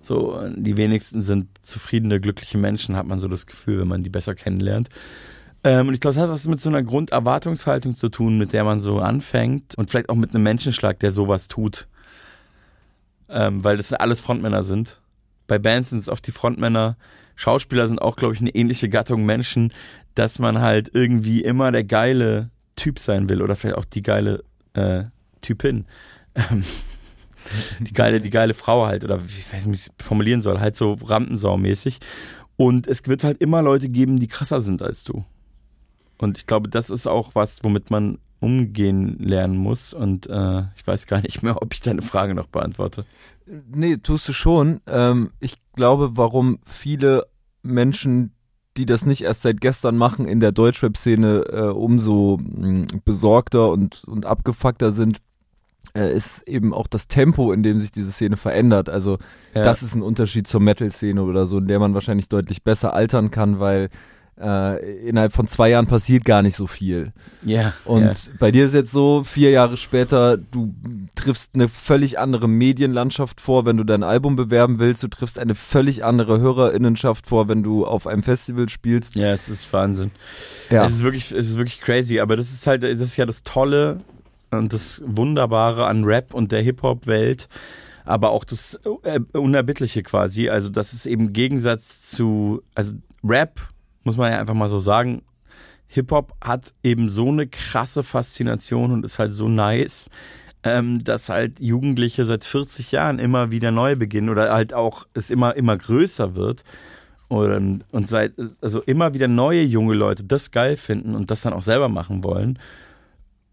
So, die wenigsten sind zufriedene, glückliche Menschen, hat man so das Gefühl, wenn man die besser kennenlernt. Ähm, und ich glaube, es hat was mit so einer Grunderwartungshaltung zu tun, mit der man so anfängt und vielleicht auch mit einem Menschenschlag, der sowas tut. Ähm, weil das alles Frontmänner sind. Bei Bands sind es oft die Frontmänner. Schauspieler sind auch, glaube ich, eine ähnliche Gattung Menschen, dass man halt irgendwie immer der geile Typ sein will oder vielleicht auch die geile äh, Typin. Ähm, die geile, die geile Frau halt, oder ich weiß nicht, wie ich es formulieren soll, halt so Rampensau-mäßig. Und es wird halt immer Leute geben, die krasser sind als du. Und ich glaube, das ist auch was, womit man umgehen lernen muss. Und äh, ich weiß gar nicht mehr, ob ich deine Frage noch beantworte. Nee, tust du schon. Ähm, ich glaube, warum viele Menschen, die das nicht erst seit gestern machen, in der Deutschrap-Szene äh, umso mh, mm, besorgter und, und abgefuckter sind, äh, ist eben auch das Tempo, in dem sich diese Szene verändert. Also ja. das ist ein Unterschied zur Metal-Szene oder so, in der man wahrscheinlich deutlich besser altern kann, weil äh, innerhalb von zwei Jahren passiert gar nicht so viel. Ja. Yeah, und yeah. bei dir ist jetzt so, vier Jahre später, du triffst eine völlig andere Medienlandschaft vor, wenn du dein Album bewerben willst. Du triffst eine völlig andere Hörerinnenschaft vor, wenn du auf einem Festival spielst. Ja, es ist Wahnsinn. Ja. Es ist wirklich, es ist wirklich crazy, aber das ist halt, das ist ja das Tolle und das Wunderbare an Rap und der Hip-Hop-Welt aber auch das äh, Unerbittliche quasi. Also, das ist eben im Gegensatz zu, also Rap muss man ja einfach mal so sagen, Hip-Hop hat eben so eine krasse Faszination und ist halt so nice, ähm, dass halt Jugendliche seit 40 Jahren immer wieder neu beginnen oder halt auch es immer, immer größer wird. Und, und seit, also immer wieder neue junge Leute das geil finden und das dann auch selber machen wollen.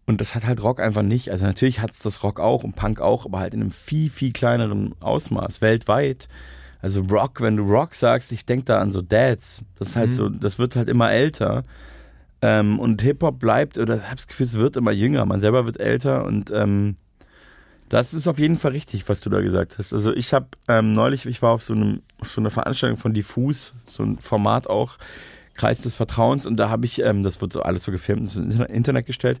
Und das hat halt Rock einfach nicht. Also natürlich hat es das Rock auch und Punk auch, aber halt in einem viel, viel kleineren Ausmaß, weltweit. Also Rock, wenn du Rock sagst, ich denke da an so Dads. Das ist halt mhm. so, das wird halt immer älter. Ähm, und Hip-Hop bleibt, oder ich habe das Gefühl, es wird immer jünger. Man selber wird älter und ähm, das ist auf jeden Fall richtig, was du da gesagt hast. Also ich habe ähm, neulich, ich war auf so, einem, auf so einer Veranstaltung von Diffus, so ein Format auch, Kreis des Vertrauens, und da habe ich, ähm, das wird so alles so gefilmt, ins Internet gestellt.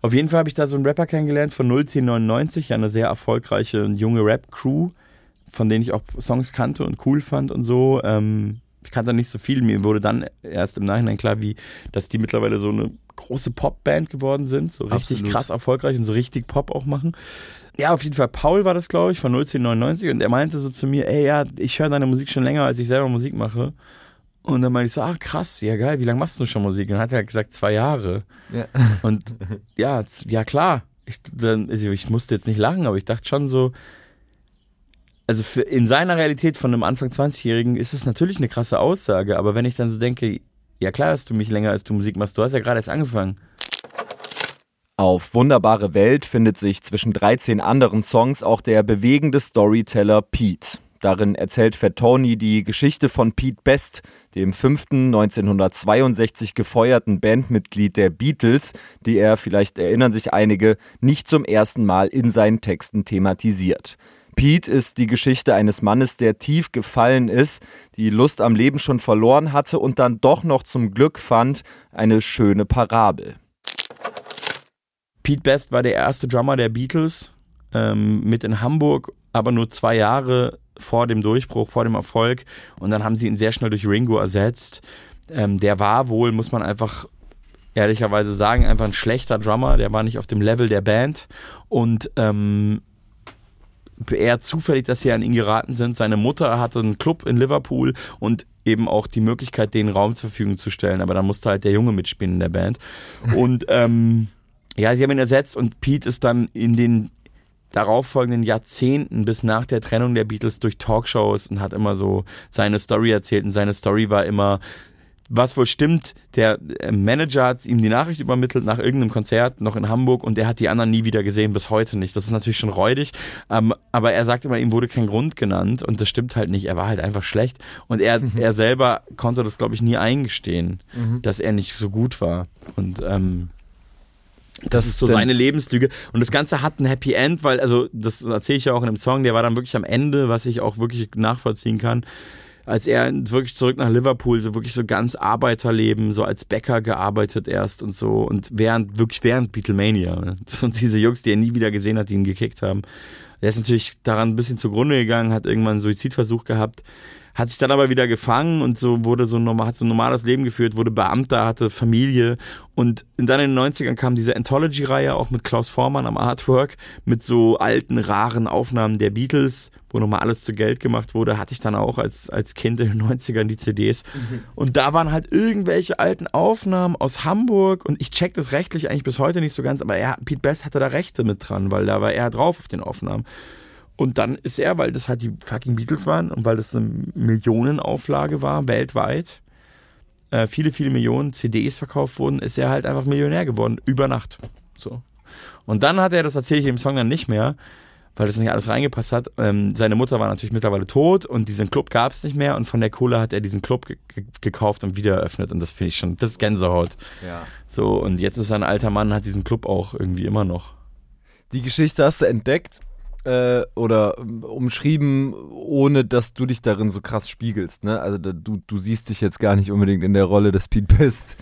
Auf jeden Fall habe ich da so einen Rapper kennengelernt von 01099, eine sehr erfolgreiche junge Rap-Crew von denen ich auch Songs kannte und cool fand und so. Ähm, ich kannte nicht so viel. Mir wurde dann erst im Nachhinein klar, wie, dass die mittlerweile so eine große Popband geworden sind, so richtig Absolut. krass erfolgreich und so richtig Pop auch machen. Ja, auf jeden Fall. Paul war das, glaube ich, von 01099 und er meinte so zu mir, ey, ja, ich höre deine Musik schon länger, als ich selber Musik mache. Und dann meinte ich so, ach krass, ja geil, wie lange machst du schon Musik? Und dann hat er gesagt, zwei Jahre. Ja. Und ja, ja klar. Ich, dann, ich musste jetzt nicht lachen, aber ich dachte schon so, also für, in seiner Realität von einem Anfang 20-Jährigen ist es natürlich eine krasse Aussage, aber wenn ich dann so denke, ja klar hast du mich länger, als du Musik machst, du hast ja gerade erst angefangen. Auf Wunderbare Welt findet sich zwischen 13 anderen Songs auch der bewegende Storyteller Pete. Darin erzählt Fat Tony die Geschichte von Pete Best, dem fünften 1962 gefeuerten Bandmitglied der Beatles, die er, vielleicht erinnern sich einige, nicht zum ersten Mal in seinen Texten thematisiert. Pete ist die Geschichte eines Mannes, der tief gefallen ist, die Lust am Leben schon verloren hatte und dann doch noch zum Glück fand, eine schöne Parabel. Pete Best war der erste Drummer der Beatles, ähm, mit in Hamburg, aber nur zwei Jahre vor dem Durchbruch, vor dem Erfolg. Und dann haben sie ihn sehr schnell durch Ringo ersetzt. Ähm, der war wohl, muss man einfach ehrlicherweise sagen, einfach ein schlechter Drummer. Der war nicht auf dem Level der Band. Und ähm, eher zufällig, dass sie an ihn geraten sind. Seine Mutter hatte einen Club in Liverpool und eben auch die Möglichkeit, den Raum zur Verfügung zu stellen. Aber da musste halt der Junge mitspielen in der Band. Und ähm, ja, sie haben ihn ersetzt und Pete ist dann in den darauffolgenden Jahrzehnten bis nach der Trennung der Beatles durch Talkshows und hat immer so seine Story erzählt und seine Story war immer was wohl stimmt, der äh, Manager hat ihm die Nachricht übermittelt nach irgendeinem Konzert noch in Hamburg und der hat die anderen nie wieder gesehen, bis heute nicht. Das ist natürlich schon räudig, ähm, aber er sagt immer, ihm wurde kein Grund genannt und das stimmt halt nicht. Er war halt einfach schlecht und er, mhm. er selber konnte das, glaube ich, nie eingestehen, mhm. dass er nicht so gut war. Und ähm, das, das ist so seine Lebenslüge. Und das Ganze hat ein Happy End, weil, also, das erzähle ich ja auch in dem Song, der war dann wirklich am Ende, was ich auch wirklich nachvollziehen kann als er wirklich zurück nach Liverpool, so wirklich so ganz Arbeiterleben, so als Bäcker gearbeitet erst und so und während, wirklich während Beatlemania. Und diese Jungs, die er nie wieder gesehen hat, die ihn gekickt haben. Der ist natürlich daran ein bisschen zugrunde gegangen, hat irgendwann einen Suizidversuch gehabt hat sich dann aber wieder gefangen und so wurde so normal, hat so ein normales Leben geführt, wurde Beamter, hatte Familie und dann in den 90ern kam diese Anthology-Reihe auch mit Klaus Vormann am Artwork mit so alten, raren Aufnahmen der Beatles, wo nochmal alles zu Geld gemacht wurde, hatte ich dann auch als, als Kind in den 90ern die CDs. Mhm. Und da waren halt irgendwelche alten Aufnahmen aus Hamburg und ich check das rechtlich eigentlich bis heute nicht so ganz, aber er, Pete Best hatte da Rechte mit dran, weil da war er drauf auf den Aufnahmen. Und dann ist er, weil das halt die fucking Beatles waren und weil das eine Millionenauflage war, weltweit, äh, viele, viele Millionen CDs verkauft wurden, ist er halt einfach Millionär geworden, über Nacht. So. Und dann hat er, das erzähle ich im Song dann nicht mehr, weil das nicht alles reingepasst hat. Ähm, seine Mutter war natürlich mittlerweile tot und diesen Club gab es nicht mehr und von der Kohle hat er diesen Club ge ge gekauft und wieder eröffnet und das finde ich schon, das ist Gänsehaut. Ja. So, und jetzt ist er ein alter Mann, hat diesen Club auch irgendwie immer noch. Die Geschichte hast du entdeckt äh, oder ähm, umschrieben, ohne dass du dich darin so krass spiegelst, ne? Also da, du, du siehst dich jetzt gar nicht unbedingt in der Rolle des Pete Best.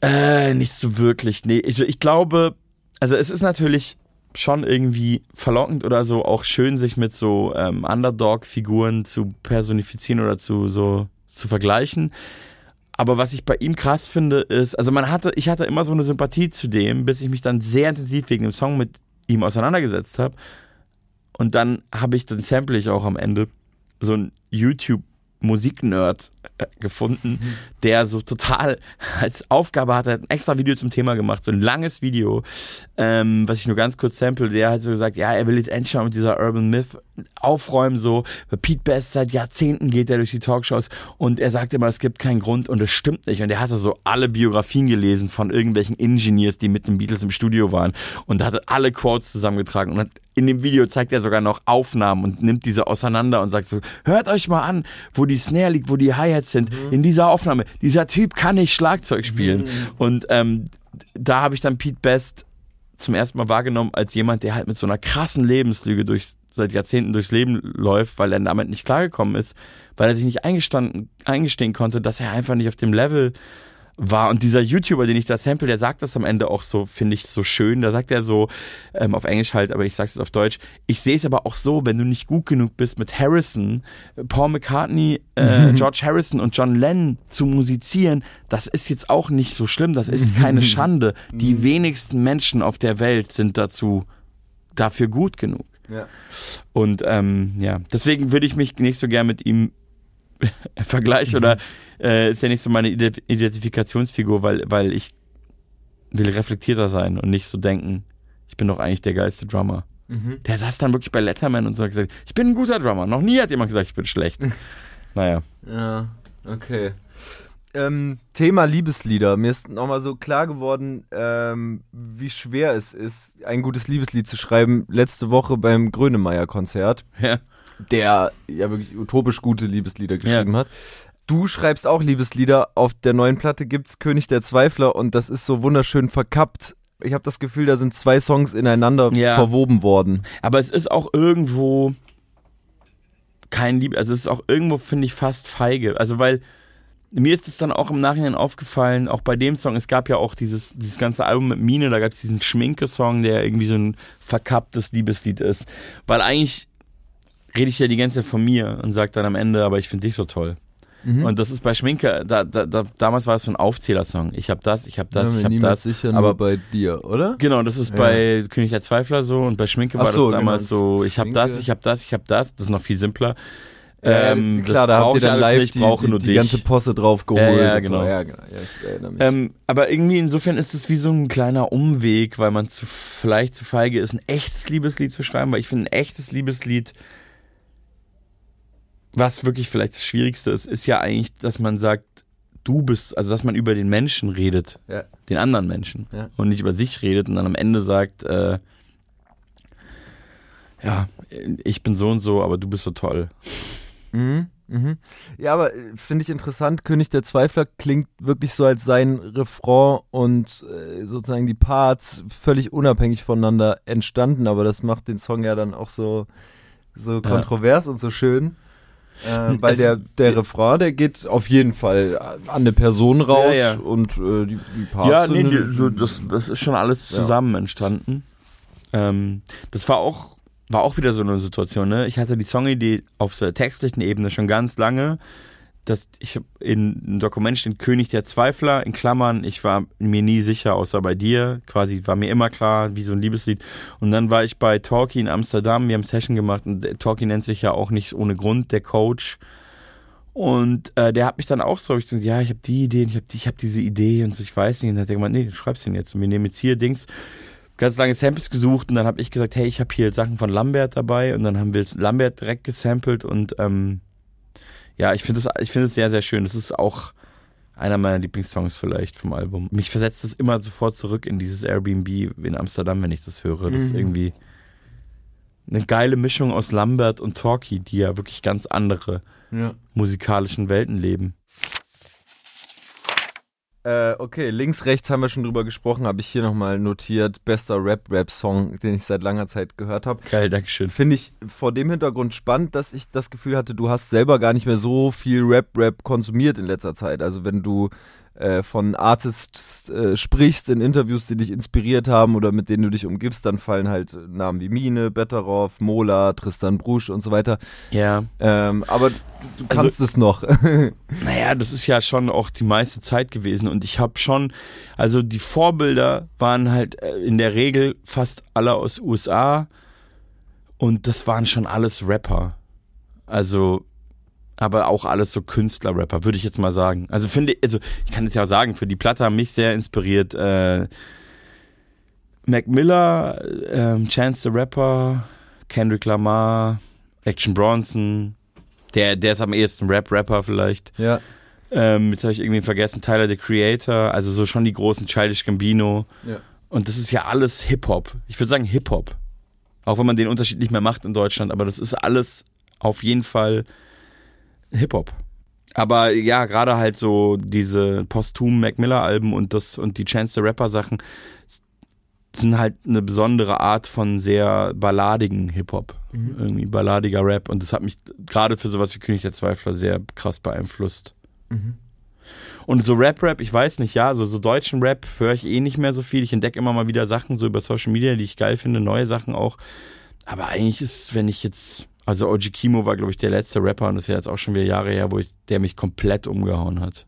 Äh, nicht so wirklich. Nee, ich, ich glaube, also es ist natürlich schon irgendwie verlockend oder so auch schön, sich mit so ähm, Underdog-Figuren zu personifizieren oder zu so zu vergleichen. Aber was ich bei ihm krass finde, ist, also man hatte, ich hatte immer so eine Sympathie zu dem, bis ich mich dann sehr intensiv wegen dem Song mit ihm auseinandergesetzt habe. Und dann habe ich, dann sample ich auch am Ende. So ein YouTube Musiknerd äh, gefunden, der so total als Aufgabe hatte, ein extra Video zum Thema gemacht, so ein langes Video, ähm, was ich nur ganz kurz sample, der hat so gesagt, ja, er will jetzt endlich mal mit dieser Urban Myth aufräumen, so, Pete Best seit Jahrzehnten geht er durch die Talkshows und er sagt immer, es gibt keinen Grund und es stimmt nicht. Und er hatte so alle Biografien gelesen von irgendwelchen Engineers, die mit den Beatles im Studio waren und hatte alle Quotes zusammengetragen. Und hat in dem Video zeigt er sogar noch Aufnahmen und nimmt diese auseinander und sagt so, hört euch mal an, wo die Snare liegt, wo die Hi-Hats sind, mhm. in dieser Aufnahme. Dieser Typ kann nicht Schlagzeug spielen. Mhm. Und ähm, da habe ich dann Pete Best zum ersten Mal wahrgenommen als jemand, der halt mit so einer krassen Lebenslüge durch, seit Jahrzehnten durchs Leben läuft, weil er damit nicht klargekommen ist, weil er sich nicht eingestanden, eingestehen konnte, dass er einfach nicht auf dem Level war. Und dieser YouTuber, den ich da sample, der sagt das am Ende auch so, finde ich, so schön. Da sagt er so, ähm, auf Englisch halt, aber ich sag's jetzt auf Deutsch, ich sehe es aber auch so, wenn du nicht gut genug bist mit Harrison, Paul McCartney, äh, George Harrison und John Lennon zu musizieren, das ist jetzt auch nicht so schlimm, das ist keine Schande. Die mhm. wenigsten Menschen auf der Welt sind dazu, dafür gut genug. Ja. Und ähm, ja, deswegen würde ich mich nicht so gern mit ihm vergleichen oder äh, ist ja nicht so meine Identifikationsfigur, weil, weil ich will reflektierter sein und nicht so denken, ich bin doch eigentlich der geilste Drummer. Mhm. Der saß dann wirklich bei Letterman und so hat gesagt, ich bin ein guter Drummer. Noch nie hat jemand gesagt, ich bin schlecht. naja. Ja, okay. Ähm, Thema Liebeslieder. Mir ist nochmal so klar geworden, ähm, wie schwer es ist, ein gutes Liebeslied zu schreiben. Letzte Woche beim Grönemeyer-Konzert. Ja. Der ja wirklich utopisch gute Liebeslieder geschrieben ja. hat. Du schreibst auch Liebeslieder. Auf der neuen Platte gibt's König der Zweifler und das ist so wunderschön verkappt. Ich habe das Gefühl, da sind zwei Songs ineinander ja. verwoben worden. Aber es ist auch irgendwo kein Liebe, also es ist auch irgendwo finde ich fast feige. Also weil mir ist es dann auch im Nachhinein aufgefallen, auch bei dem Song, es gab ja auch dieses, dieses ganze Album mit Mine, da gab es diesen Schminke-Song, der irgendwie so ein verkapptes Liebeslied ist. Weil eigentlich rede ich ja die ganze Zeit von mir und sage dann am Ende, aber ich finde dich so toll. Mhm. Und das ist bei Schminke, da, da, da, damals war es so ein Aufzählersong. Ich habe das, ich habe das, ja, ich habe das. sicher aber bei dir, oder? Genau, das ist ja. bei König der Zweifler so und bei Schminke war so, das damals genau. so, ich habe das, ich habe das, ich habe das. Das ist noch viel simpler. Ja, ähm, klar, da habt ihr dann live nicht, die, die, die ganze Posse drauf geholt. Ja, ja genau. So. ja, genau. Ja, ähm, aber irgendwie insofern ist es wie so ein kleiner Umweg, weil man zu, vielleicht zu feige ist, ein echtes Liebeslied zu schreiben, weil ich finde, ein echtes Liebeslied was wirklich vielleicht das Schwierigste ist, ist ja eigentlich, dass man sagt, du bist, also dass man über den Menschen redet, ja. den anderen Menschen ja. und nicht über sich redet und dann am Ende sagt, äh, ja, ich bin so und so, aber du bist so toll. Mhm, mhm. Ja, aber äh, finde ich interessant, König der Zweifler klingt wirklich so als sein Refrain und äh, sozusagen die Parts völlig unabhängig voneinander entstanden, aber das macht den Song ja dann auch so, so kontrovers ja. und so schön. Äh, weil der, der Refrain, der geht auf jeden Fall an eine Person raus ja, ja. und äh, die, die Parts Ja, nee, die, das, das ist schon alles zusammen ja. entstanden. Ähm, das war auch, war auch wieder so eine Situation, ne? Ich hatte die Songidee auf der textlichen Ebene schon ganz lange dass ich in einem Dokument steht König der Zweifler, in Klammern, ich war mir nie sicher, außer bei dir. Quasi war mir immer klar, wie so ein Liebeslied. Und dann war ich bei Talkie in Amsterdam, wir haben Session gemacht und Talkie nennt sich ja auch nicht ohne Grund der Coach. Und äh, der hat mich dann auch so, ich dachte, ja, ich habe die Idee, ich habe ich hab diese Idee und so, ich weiß nicht. Und dann hat er gemeint, nee, du schreibst den jetzt. Und wir nehmen jetzt hier Dings, ganz lange Samples gesucht und dann habe ich gesagt, hey, ich habe hier Sachen von Lambert dabei und dann haben wir Lambert direkt gesampelt und ähm, ja, ich finde es es sehr, sehr schön. Es ist auch einer meiner Lieblingssongs vielleicht vom Album. Mich versetzt das immer sofort zurück in dieses Airbnb in Amsterdam, wenn ich das höre. Das ist Mhm. irgendwie eine geile Mischung aus Lambert und Talkie, die ja wirklich ganz andere Ja. musikalischen Welten leben. Äh, okay, links, rechts haben wir schon drüber gesprochen, habe ich hier nochmal notiert. Bester Rap-Rap-Song, den ich seit langer Zeit gehört habe. Geil, Dankeschön. Finde ich vor dem Hintergrund spannend, dass ich das Gefühl hatte, du hast selber gar nicht mehr so viel Rap-Rap konsumiert in letzter Zeit. Also wenn du äh, von Artists äh, sprichst in Interviews, die dich inspiriert haben oder mit denen du dich umgibst, dann fallen halt Namen wie Mine, Betteroff, Mola, Tristan Brusch und so weiter. Ja. Ähm, aber du, du Also- kannst es noch. Naja, das ist ja schon auch die meiste Zeit gewesen und ich habe schon, also die Vorbilder waren halt äh, in der Regel fast alle aus USA und das waren schon alles Rapper. Also, aber auch alles so Künstler-Rapper, würde ich jetzt mal sagen. Also finde, also ich kann es ja auch sagen, für die Platte haben mich sehr inspiriert. Äh, Mac Miller, ähm, Chance the Rapper, Kendrick Lamar, Action Bronson, der, der ist am ehesten Rap-Rapper vielleicht. ja. Ähm, jetzt habe ich irgendwie vergessen, Tyler the Creator, also so schon die großen Childish Gambino. Ja. Und das ist ja alles Hip-Hop. Ich würde sagen Hip-Hop. Auch wenn man den Unterschied nicht mehr macht in Deutschland, aber das ist alles auf jeden Fall Hip-Hop. Aber ja, gerade halt so diese posthum Mac Miller Alben und das und die Chance the Rapper Sachen sind halt eine besondere Art von sehr balladigen Hip-Hop. Irgendwie balladiger Rap. Und das hat mich gerade für sowas wie König der Zweifler sehr krass beeinflusst. Und so Rap-Rap, ich weiß nicht, ja, so, so deutschen Rap höre ich eh nicht mehr so viel. Ich entdecke immer mal wieder Sachen so über Social Media, die ich geil finde, neue Sachen auch. Aber eigentlich ist, wenn ich jetzt, also OG Kimo war, glaube ich, der letzte Rapper und das ist ja jetzt auch schon wieder Jahre her, wo ich, der mich komplett umgehauen hat.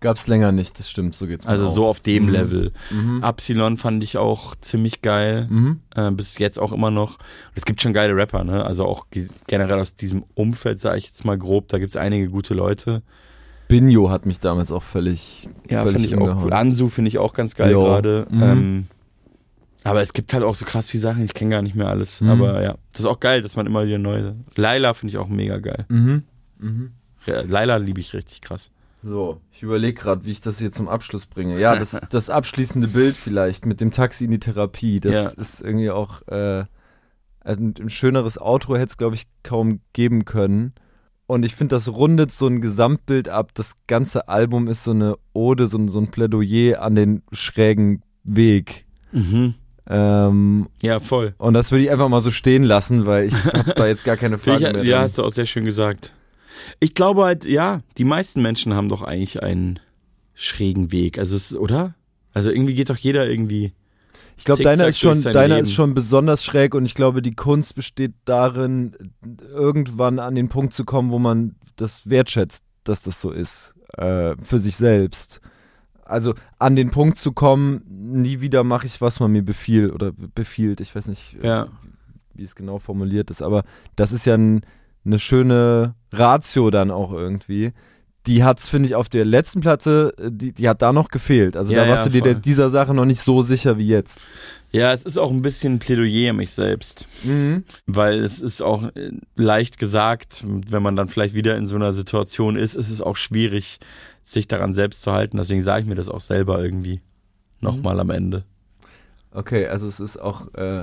Gab's länger nicht, das stimmt, so geht's mir Also auch. so auf dem Mhm. Level. Mhm. Absilon fand ich auch ziemlich geil. Mhm. Äh, bis jetzt auch immer noch. Es gibt schon geile Rapper, ne? Also auch ge- generell aus diesem Umfeld, sage ich jetzt mal grob, da gibt's einige gute Leute. Binjo hat mich damals auch völlig, Ja, völlig finde ich auch cool. Ansu finde ich auch ganz geil gerade. Mhm. Ähm, aber es gibt halt auch so krass viele Sachen, ich kenne gar nicht mehr alles. Mhm. Aber ja, das ist auch geil, dass man immer wieder neue. Laila finde ich auch mega geil. Mhm. Mhm. Laila liebe ich richtig krass. So, ich überlege gerade, wie ich das hier zum Abschluss bringe. Ja, das, das abschließende Bild vielleicht mit dem Taxi in die Therapie, das Ja. ist irgendwie auch äh, ein, ein schöneres Outro hätte es, glaube ich, kaum geben können. Und ich finde, das rundet so ein Gesamtbild ab. Das ganze Album ist so eine Ode, so ein, so ein Plädoyer an den schrägen Weg. Mhm. Ähm, Ja, voll. und das würde ich einfach mal so stehen lassen, weil ich habe da jetzt gar keine Frage mehr. ja, hast du auch sehr schön gesagt. Ich glaube halt, ja, die meisten Menschen haben doch eigentlich einen schrägen Weg. Also es, oder? Also irgendwie geht doch jeder irgendwie. Ich glaube, deiner ist schon, deiner Leben. ist schon besonders schräg und ich glaube, die Kunst besteht darin, irgendwann an den Punkt zu kommen, wo man das wertschätzt, dass das so ist, äh, für sich selbst. Also an den Punkt zu kommen, nie wieder mache ich, was man mir befiehlt oder be- befiehlt. Ich weiß nicht, äh, Ja. wie es genau formuliert ist, aber das ist ja ein, eine schöne Ratio dann auch irgendwie. Die hat's, finde ich, auf der letzten Platte, äh, die, die hat da noch gefehlt. Also Ja, da warst ja, du dir voll. dieser Sache noch nicht so sicher wie jetzt. Ja, es ist auch ein bisschen ein Plädoyer an mich selbst. Mhm. Weil es ist auch äh, leicht gesagt, wenn man dann vielleicht wieder in so einer Situation ist, ist es auch schwierig, sich daran selbst zu halten. Deswegen sage ich mir das auch selber irgendwie. Nochmal am Ende. Okay, also es ist auch äh,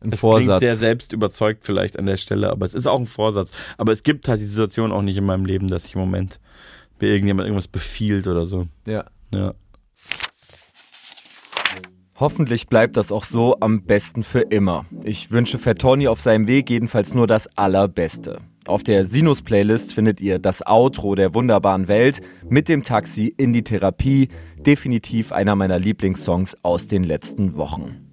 ein Es Vorsatz. klingt sehr selbst überzeugt vielleicht an der Stelle, aber es ist auch ein Vorsatz. Aber es gibt halt die Situation auch nicht in meinem Leben, dass ich im Moment mir irgendjemand irgendwas befiehlt oder so. ja. Ja. Hoffentlich bleibt das auch so am besten für immer. Ich wünsche Fettoni auf seinem Weg jedenfalls nur das Allerbeste. Auf der Sinus-Playlist findet ihr das Outro der wunderbaren Welt mit dem Taxi in die Therapie. Definitiv einer meiner Lieblingssongs aus den letzten Wochen.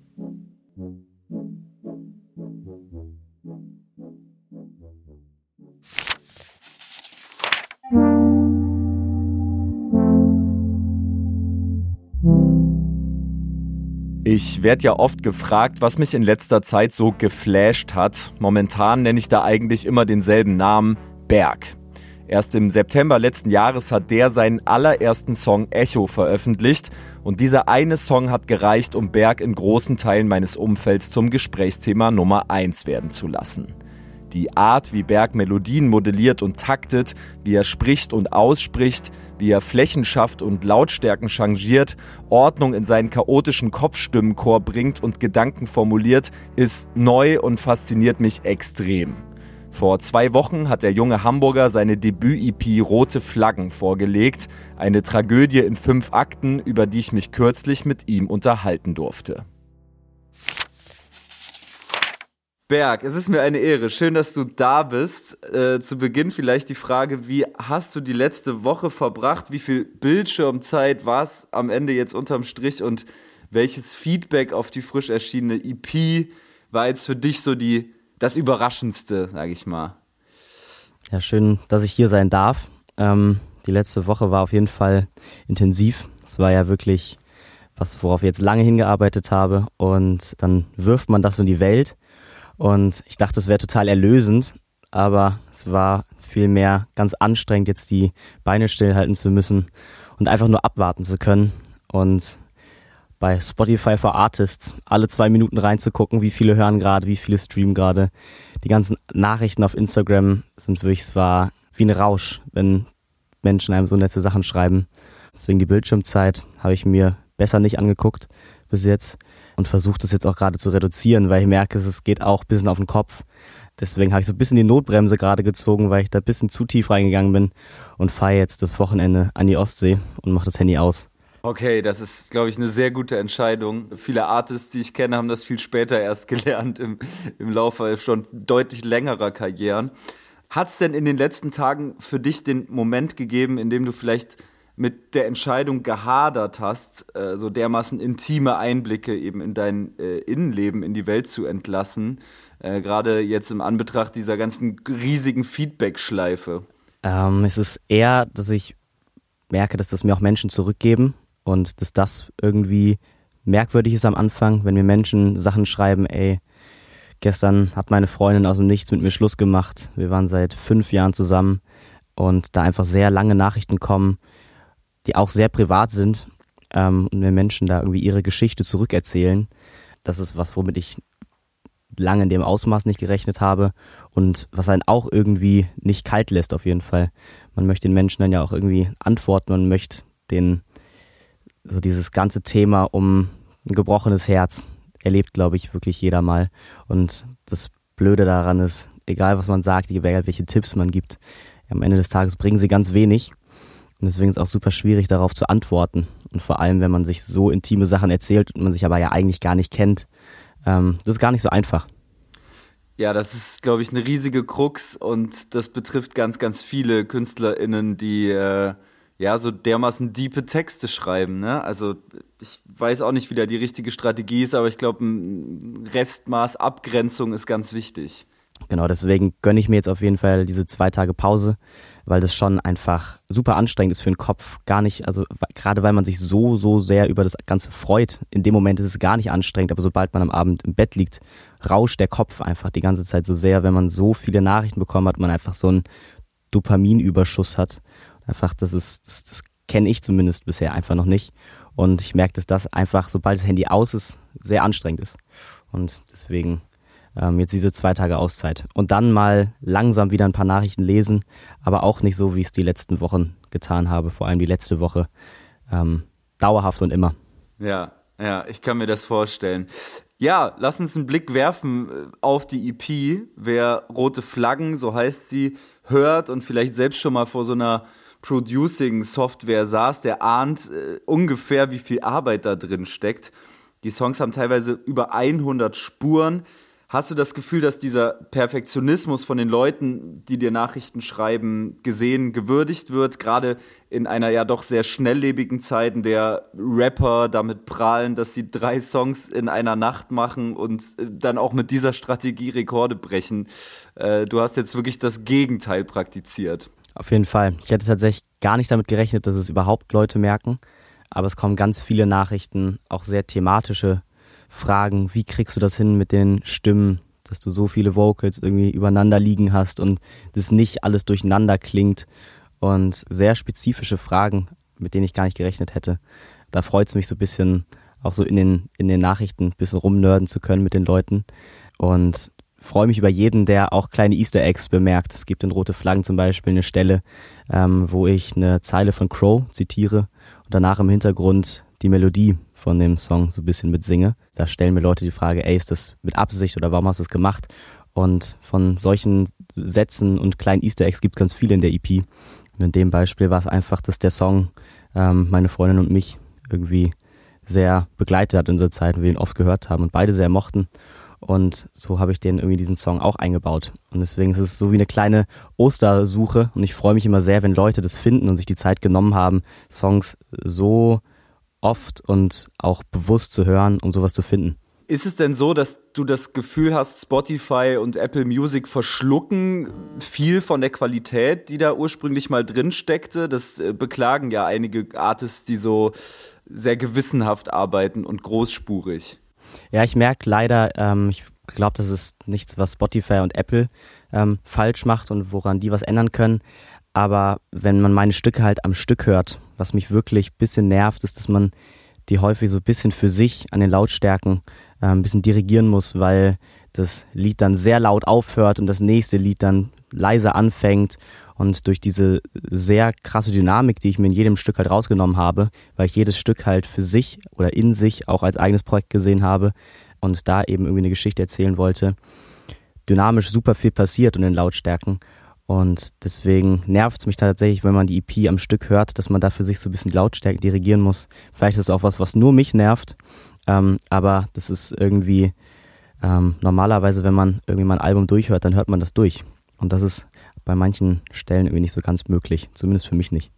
Ich werde ja oft gefragt, was mich in letzter Zeit so geflasht hat. Momentan nenne ich da eigentlich immer denselben Namen, Berg. Erst im September letzten Jahres hat der seinen allerersten Song Echo veröffentlicht und dieser eine Song hat gereicht, um Berg in großen Teilen meines Umfelds zum Gesprächsthema Nummer 1 werden zu lassen. Die Art, wie Berg Melodien modelliert und taktet, wie er spricht und ausspricht, wie er Flächen schafft und Lautstärken changiert, Ordnung in seinen chaotischen Kopfstimmenchor bringt und Gedanken formuliert, ist neu und fasziniert mich extrem. Vor zwei Wochen hat der junge Hamburger seine Debüt-EP Rote Flaggen vorgelegt, eine Tragödie in fünf Akten, über die ich mich kürzlich mit ihm unterhalten durfte. Berg, es ist mir eine Ehre. Schön, dass du da bist. Äh, zu Beginn vielleicht die Frage, wie hast du die letzte Woche verbracht? Wie viel Bildschirmzeit war es am Ende jetzt unterm Strich und welches Feedback auf die frisch erschienene EP war jetzt für dich so die das Überraschendste, sage ich mal. Ja, schön, dass ich hier sein darf. Ähm, die letzte Woche war auf jeden Fall intensiv. Es war ja wirklich was, worauf ich jetzt lange hingearbeitet habe. Und dann wirft man das in die Welt. Und ich dachte, es wäre total erlösend. Aber es war vielmehr ganz anstrengend, jetzt die Beine stillhalten zu müssen und einfach nur abwarten zu können. Und bei Spotify for Artists alle zwei Minuten reinzugucken, wie viele hören gerade, wie viele streamen gerade. Die ganzen Nachrichten auf Instagram sind wirklich, es war wie ein Rausch, wenn Menschen einem so nette Sachen schreiben. Deswegen die Bildschirmzeit habe ich mir besser nicht angeguckt bis jetzt und versuche das jetzt auch gerade zu reduzieren, weil ich merke, es geht auch ein bisschen auf den Kopf. Deswegen habe ich so ein bisschen die Notbremse gerade gezogen, weil ich da ein bisschen zu tief reingegangen bin und fahre jetzt das Wochenende an die Ostsee und mache das Handy aus. Okay, das ist, glaube ich, eine sehr gute Entscheidung. Viele Artists, die ich kenne, haben das viel später erst gelernt im, im Laufe schon deutlich längerer Karrieren. Hat es denn in den letzten Tagen für dich den Moment gegeben, in dem du vielleicht mit der Entscheidung gehadert hast, äh, so dermaßen intime Einblicke eben in dein äh, Innenleben, in die Welt zu entlassen, äh, gerade jetzt im Anbetracht dieser ganzen riesigen Feedback-Schleife? Ähm, es ist eher, dass ich merke, dass das mir auch Menschen zurückgeben und dass das irgendwie merkwürdig ist am Anfang, wenn mir Menschen Sachen schreiben, ey, gestern hat meine Freundin aus dem Nichts mit mir Schluss gemacht. Wir waren seit fünf Jahren zusammen und da einfach sehr lange Nachrichten kommen, die auch sehr privat sind ähm, und mir Menschen da irgendwie ihre Geschichte zurückerzählen. Das ist was, womit ich lange in dem Ausmaß nicht gerechnet habe und was einen auch irgendwie nicht kalt lässt auf jeden Fall. Man möchte den Menschen dann ja auch irgendwie antworten, man möchte den so dieses ganze Thema um ein gebrochenes Herz erlebt, glaube ich, wirklich jeder mal. Und das Blöde daran ist, egal was man sagt, egal welche Tipps man gibt, am Ende des Tages bringen sie ganz wenig. Und deswegen ist es auch super schwierig, darauf zu antworten. Und vor allem, wenn man sich so intime Sachen erzählt und man sich aber ja eigentlich gar nicht kennt, ähm, das ist gar nicht so einfach. Ja, das ist, glaube ich, eine riesige Krux und das betrifft ganz, ganz viele KünstlerInnen, die äh, ja, so dermaßen diepe Texte schreiben. Ne? Also ich weiß auch nicht, wie da die richtige Strategie ist, aber ich glaube, ein Restmaß Abgrenzung ist ganz wichtig. Genau, deswegen gönne ich mir jetzt auf jeden Fall diese zwei Tage Pause, weil das schon einfach super anstrengend ist für den Kopf. Gar nicht, also gerade weil man sich so, so sehr über das Ganze freut. In dem Moment ist es gar nicht anstrengend, aber sobald man am Abend im Bett liegt, rauscht der Kopf einfach die ganze Zeit so sehr, wenn man so viele Nachrichten bekommen hat, man einfach so einen Dopaminüberschuss hat Einfach, das ist, das, das kenne ich zumindest bisher einfach noch nicht. Und ich merke, dass das einfach, sobald das Handy aus ist, sehr anstrengend ist. Und deswegen ähm, jetzt diese zwei Tage Auszeit. Und dann mal langsam wieder ein paar Nachrichten lesen, aber auch nicht so, wie ich es die letzten Wochen getan habe, vor allem die letzte Woche. Ähm, dauerhaft und immer. Ja, ja, ich kann mir das vorstellen. Ja, lass uns einen Blick werfen äh, auf die EP. Wer Rote Flaggen, so heißt sie, hört und vielleicht selbst schon mal vor so einer Producing-Software saß, der ahnt äh, ungefähr, wie viel Arbeit da drin steckt. Die Songs haben teilweise über 100 Spuren. Hast du das Gefühl, dass dieser Perfektionismus von den Leuten, die dir Nachrichten schreiben, gesehen, gewürdigt wird? Gerade in einer ja doch sehr schnelllebigen Zeit, in der Rapper damit prahlen, dass sie drei Songs in einer Nacht machen und äh, dann auch mit dieser Strategie Rekorde brechen. Äh, du hast jetzt wirklich das Gegenteil praktiziert. Auf jeden Fall. Ich hätte tatsächlich gar nicht damit gerechnet, dass es überhaupt Leute merken. Aber es kommen ganz viele Nachrichten, auch sehr thematische Fragen. Wie kriegst du das hin mit den Stimmen, dass du so viele Vocals irgendwie übereinander liegen hast und das nicht alles durcheinander klingt? Und sehr spezifische Fragen, mit denen ich gar nicht gerechnet hätte. Da freut es mich so ein bisschen, auch so in den, in den Nachrichten ein bisschen rumnörden zu können mit den Leuten. Und freue mich über jeden, der auch kleine Easter Eggs bemerkt. Es gibt in Rote Flaggen zum Beispiel eine Stelle, ähm, wo ich eine Zeile von Crow zitiere und danach im Hintergrund die Melodie von dem Song so ein bisschen mitsinge. Da stellen mir Leute die Frage, ey, ist das mit Absicht oder warum hast du es gemacht? Und von solchen Sätzen und kleinen Easter Eggs gibt es ganz viele in der EP. Und in dem Beispiel war es einfach, dass der Song ähm, meine Freundin und mich irgendwie sehr begleitet hat in so Zeit, wir ihn oft gehört haben und beide sehr mochten. Und so habe ich den irgendwie diesen Song auch eingebaut. Und deswegen ist es so wie eine kleine Ostersuche. Und ich freue mich immer sehr, wenn Leute das finden und sich die Zeit genommen haben, Songs so oft und auch bewusst zu hören, um sowas zu finden. Ist es denn so, dass du das Gefühl hast, Spotify und Apple Music verschlucken viel von der Qualität, die da ursprünglich mal drin steckte? Das äh, beklagen ja einige Artists, die so sehr gewissenhaft arbeiten und großspurig. Ja, ich merke leider, ähm, ich glaube, das ist nichts, was Spotify und Apple ähm, falsch macht und woran die was ändern können. Aber wenn man meine Stücke halt am Stück hört, was mich wirklich ein bisschen nervt, ist, dass man die häufig so ein bisschen für sich an den Lautstärken äh, ein bisschen dirigieren muss, weil das Lied dann sehr laut aufhört und das nächste Lied dann leise anfängt und durch diese sehr krasse Dynamik, die ich mir in jedem Stück halt rausgenommen habe, weil ich jedes Stück halt für sich oder in sich auch als eigenes Projekt gesehen habe und da eben irgendwie eine Geschichte erzählen wollte, dynamisch super viel passiert und in Lautstärken. Und deswegen nervt es mich tatsächlich, wenn man die EP am Stück hört, dass man da für sich so ein bisschen Lautstärke dirigieren muss. Vielleicht ist es auch was, was nur mich nervt, ähm, aber das ist irgendwie ähm, normalerweise, wenn man irgendwie mal ein Album durchhört, dann hört man das durch. Und das ist bei manchen Stellen irgendwie nicht so ganz möglich, zumindest für mich nicht.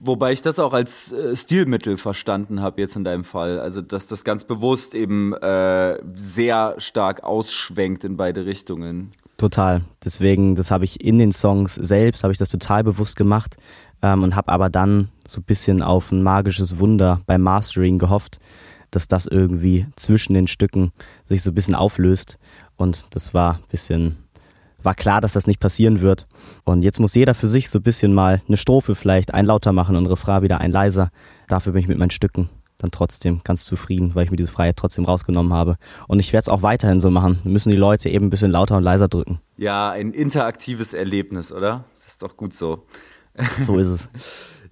Wobei ich das auch als äh, Stilmittel verstanden habe jetzt in deinem Fall. Also, dass das ganz bewusst eben äh, sehr stark ausschwenkt in beide Richtungen. Total. Deswegen, das habe ich in den Songs selbst, habe ich das total bewusst gemacht ähm, und habe aber dann so ein bisschen auf ein magisches Wunder beim Mastering gehofft, dass das irgendwie zwischen den Stücken sich so ein bisschen auflöst. Und das war ein bisschen war klar, dass das nicht passieren wird. Und jetzt muss jeder für sich so ein bisschen mal eine Strophe vielleicht ein lauter machen und Refrain wieder ein leiser. Dafür bin ich mit meinen Stücken dann trotzdem ganz zufrieden, weil ich mir diese Freiheit trotzdem rausgenommen habe. Und ich werde es auch weiterhin so machen. Wir müssen die Leute eben ein bisschen lauter und leiser drücken. Ja, ein interaktives Erlebnis, oder? Das ist doch gut so. So ist es.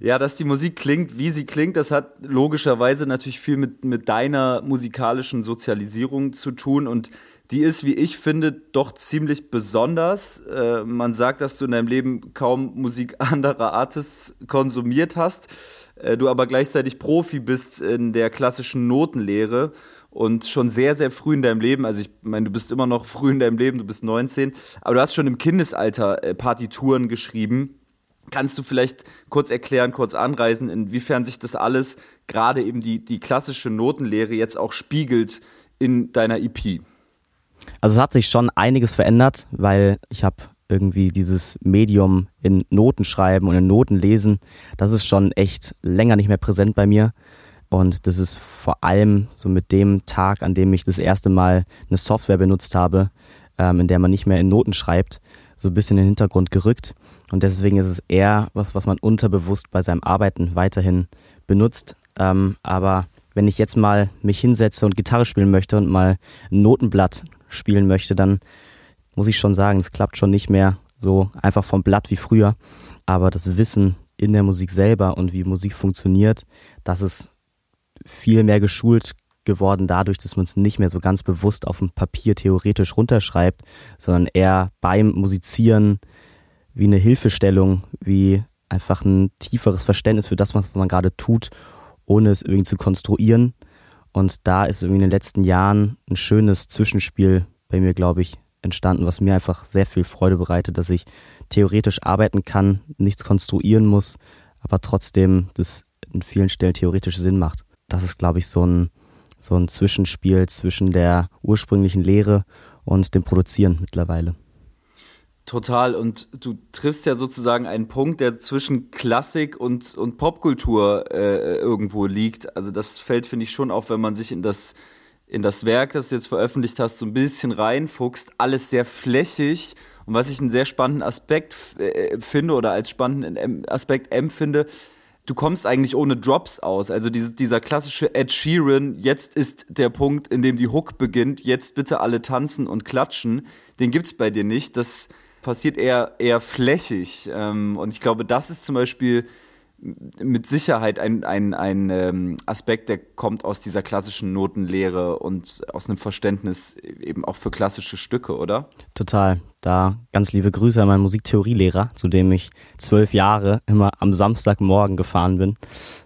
Ja, dass die Musik klingt, wie sie klingt, das hat logischerweise natürlich viel mit, mit deiner musikalischen Sozialisierung zu tun und die ist, wie ich finde, doch ziemlich besonders. Äh, man sagt, dass du in deinem Leben kaum Musik anderer Artists konsumiert hast, äh, du aber gleichzeitig Profi bist in der klassischen Notenlehre und schon sehr, sehr früh in deinem Leben, also ich meine, du bist immer noch früh in deinem Leben, du bist 19, aber du hast schon im Kindesalter äh, Partituren geschrieben. Kannst du vielleicht kurz erklären, kurz anreisen, inwiefern sich das alles, gerade eben die, die klassische Notenlehre, jetzt auch spiegelt in deiner EP? Also es hat sich schon einiges verändert, weil ich habe irgendwie dieses Medium in Noten schreiben und in Noten lesen, das ist schon echt länger nicht mehr präsent bei mir. Und das ist vor allem so mit dem Tag, an dem ich das erste Mal eine Software benutzt habe, ähm, in der man nicht mehr in Noten schreibt, so ein bisschen in den Hintergrund gerückt. Und deswegen ist es eher was, was man unterbewusst bei seinem Arbeiten weiterhin benutzt. Ähm, aber wenn ich jetzt mal mich hinsetze und Gitarre spielen möchte und mal ein Notenblatt spielen möchte, dann muss ich schon sagen, es klappt schon nicht mehr so einfach vom Blatt wie früher. Aber das Wissen in der Musik selber und wie Musik funktioniert, das ist viel mehr geschult geworden dadurch, dass man es nicht mehr so ganz bewusst auf dem Papier theoretisch runterschreibt, sondern eher beim Musizieren wie eine Hilfestellung, wie einfach ein tieferes Verständnis für das, was man gerade tut, ohne es irgendwie zu konstruieren und da ist irgendwie in den letzten Jahren ein schönes Zwischenspiel bei mir, glaube ich, entstanden, was mir einfach sehr viel Freude bereitet, dass ich theoretisch arbeiten kann, nichts konstruieren muss, aber trotzdem das in vielen Stellen theoretisch Sinn macht. Das ist, glaube ich, so ein, so ein Zwischenspiel zwischen der ursprünglichen Lehre und dem Produzieren mittlerweile. Total. Und du triffst ja sozusagen einen Punkt, der zwischen Klassik und, und Popkultur äh, irgendwo liegt. Also das fällt, finde ich, schon auf, wenn man sich in das, in das Werk, das du jetzt veröffentlicht hast, so ein bisschen reinfuchst. Alles sehr flächig. Und was ich einen sehr spannenden Aspekt äh, finde oder als spannenden Aspekt empfinde, du kommst eigentlich ohne Drops aus. Also diese, dieser klassische Ed Sheeran, jetzt ist der Punkt, in dem die Hook beginnt, jetzt bitte alle tanzen und klatschen, den gibt's bei dir nicht. Das passiert eher, eher flächig. Ähm, und ich glaube, das ist zum Beispiel mit Sicherheit ein, ein, ein ähm, Aspekt, der kommt aus dieser klassischen Notenlehre und aus einem Verständnis eben auch für klassische Stücke, oder? Total. Da ganz liebe Grüße an meinen Musiktheorielehrer, zu dem ich zwölf Jahre immer am Samstagmorgen gefahren bin.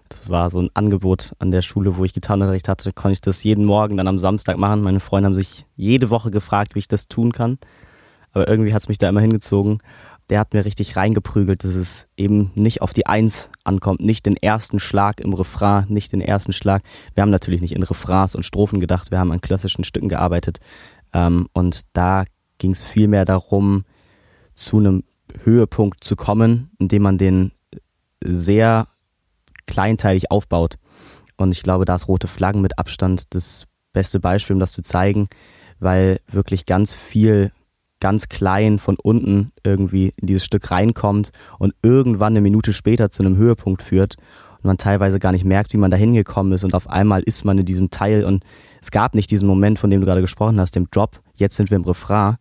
Das war so ein Angebot an der Schule, wo ich Gitarrenunterricht hatte, konnte ich das jeden Morgen dann am Samstag machen. Meine Freunde haben sich jede Woche gefragt, wie ich das tun kann. Aber irgendwie hat es mich da immer hingezogen der hat mir richtig reingeprügelt, dass es eben nicht auf die Eins ankommt, nicht den ersten Schlag im Refrain, nicht den ersten Schlag. Wir haben natürlich nicht in Refrains und Strophen gedacht, wir haben an klassischen Stücken gearbeitet. Ähm, und da ging es vielmehr darum, zu einem Höhepunkt zu kommen, indem man den sehr kleinteilig aufbaut. Und ich glaube, da ist Rote Flaggen mit Abstand das beste Beispiel, um das zu zeigen, weil wirklich ganz viel ganz klein von unten irgendwie in dieses Stück reinkommt und irgendwann eine Minute später zu einem Höhepunkt führt und man teilweise gar nicht merkt, wie man da hingekommen ist und auf einmal ist man in diesem Teil und es gab nicht diesen Moment, von dem du gerade gesprochen hast, dem Drop, jetzt sind wir im Refrain.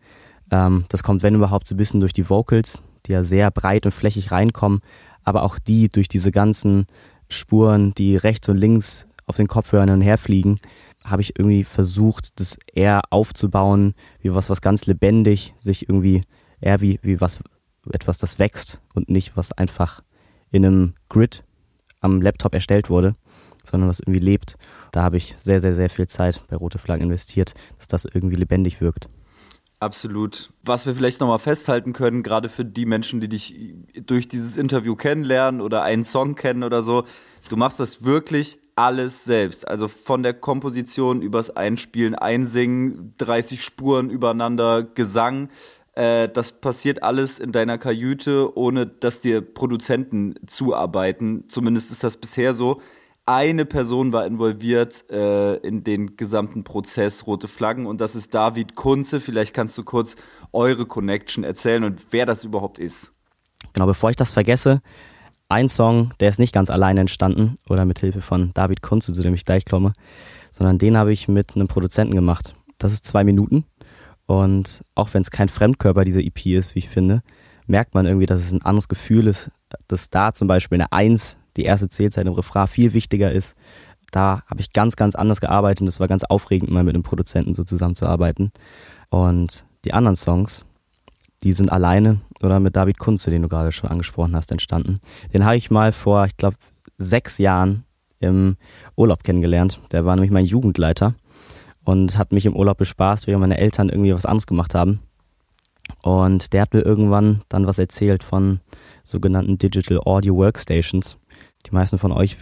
Ähm, das kommt, wenn überhaupt, so ein bisschen durch die Vocals, die ja sehr breit und flächig reinkommen, aber auch die durch diese ganzen Spuren, die rechts und links auf den Kopfhörern hin und her fliegen, habe ich irgendwie versucht, das eher aufzubauen, wie was, was ganz lebendig, sich irgendwie eher wie, wie was, etwas, das wächst und nicht was einfach in einem Grid am Laptop erstellt wurde, sondern was irgendwie lebt. Da habe ich sehr, sehr, sehr viel Zeit bei Rote Flaggen investiert, dass das irgendwie lebendig wirkt. Absolut. Was wir vielleicht nochmal festhalten können, gerade für die Menschen, die dich durch dieses Interview kennenlernen oder einen Song kennen oder so, du machst das wirklich alles selbst. Also von der Komposition übers Einspielen, Einsingen, 30 Spuren übereinander, Gesang. Äh, das passiert alles in deiner Kajüte, ohne dass dir Produzenten zuarbeiten. Zumindest ist das bisher so. Eine Person war involviert äh, in den gesamten Prozess Rote Flaggen und das ist David Kunze. Vielleicht kannst du kurz eure Connection erzählen und wer das überhaupt ist. Genau, bevor ich das vergesse, ein Song, der ist nicht ganz alleine entstanden oder mit Hilfe von David Kunze, zu dem ich gleich komme, sondern den habe ich mit einem Produzenten gemacht. Das ist zwei Minuten und auch wenn es kein Fremdkörper dieser EP ist, wie ich finde, merkt man irgendwie, dass es ein anderes Gefühl ist, dass da zum Beispiel eine Eins, die erste Zählzeit im Refrain, viel wichtiger ist. Da habe ich ganz, ganz anders gearbeitet und es war ganz aufregend, mal mit einem Produzenten so zusammenzuarbeiten. Und die anderen Songs, die sind alleine oder mit David Kunze, den du gerade schon angesprochen hast, entstanden. Den habe ich mal vor, ich glaube, sechs Jahren im Urlaub kennengelernt. Der war nämlich mein Jugendleiter und hat mich im Urlaub bespaßt, während meine Eltern irgendwie was anderes gemacht haben. Und der hat mir irgendwann dann was erzählt von sogenannten Digital Audio Workstations. Die meisten von euch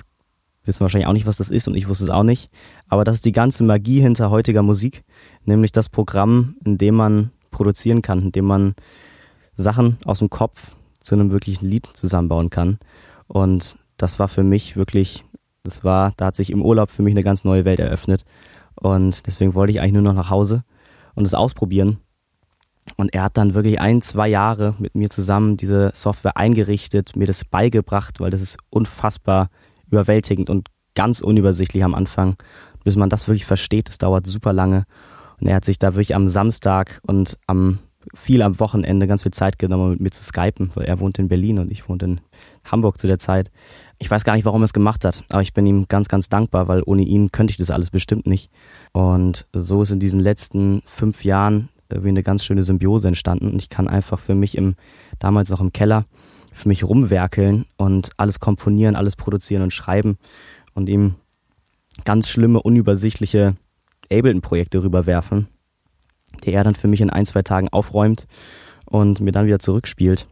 wissen wahrscheinlich auch nicht, was das ist und ich wusste es auch nicht. Aber das ist die ganze Magie hinter heutiger Musik, nämlich das Programm, in dem man produzieren kann, indem man Sachen aus dem Kopf zu einem wirklichen Lied zusammenbauen kann. Und das war für mich wirklich, das war, da hat sich im Urlaub für mich eine ganz neue Welt eröffnet. Und deswegen wollte ich eigentlich nur noch nach Hause und es ausprobieren. Und er hat dann wirklich ein, zwei Jahre mit mir zusammen diese Software eingerichtet, mir das beigebracht, weil das ist unfassbar überwältigend und ganz unübersichtlich am Anfang. Bis man das wirklich versteht, das dauert super lange. Und er hat sich da wirklich am Samstag und am viel am Wochenende ganz viel Zeit genommen, mit mir zu skypen, weil er wohnt in Berlin und ich wohnte in Hamburg zu der Zeit. Ich weiß gar nicht, warum er es gemacht hat, aber ich bin ihm ganz, ganz dankbar, weil ohne ihn könnte ich das alles bestimmt nicht. Und so ist in diesen letzten fünf Jahren irgendwie eine ganz schöne Symbiose entstanden und ich kann einfach für mich im, damals noch im Keller, für mich rumwerkeln und alles komponieren, alles produzieren und schreiben und ihm ganz schlimme, unübersichtliche Ableton-Projekte rüberwerfen, die er dann für mich in ein, zwei Tagen aufräumt und mir dann wieder zurückspielt,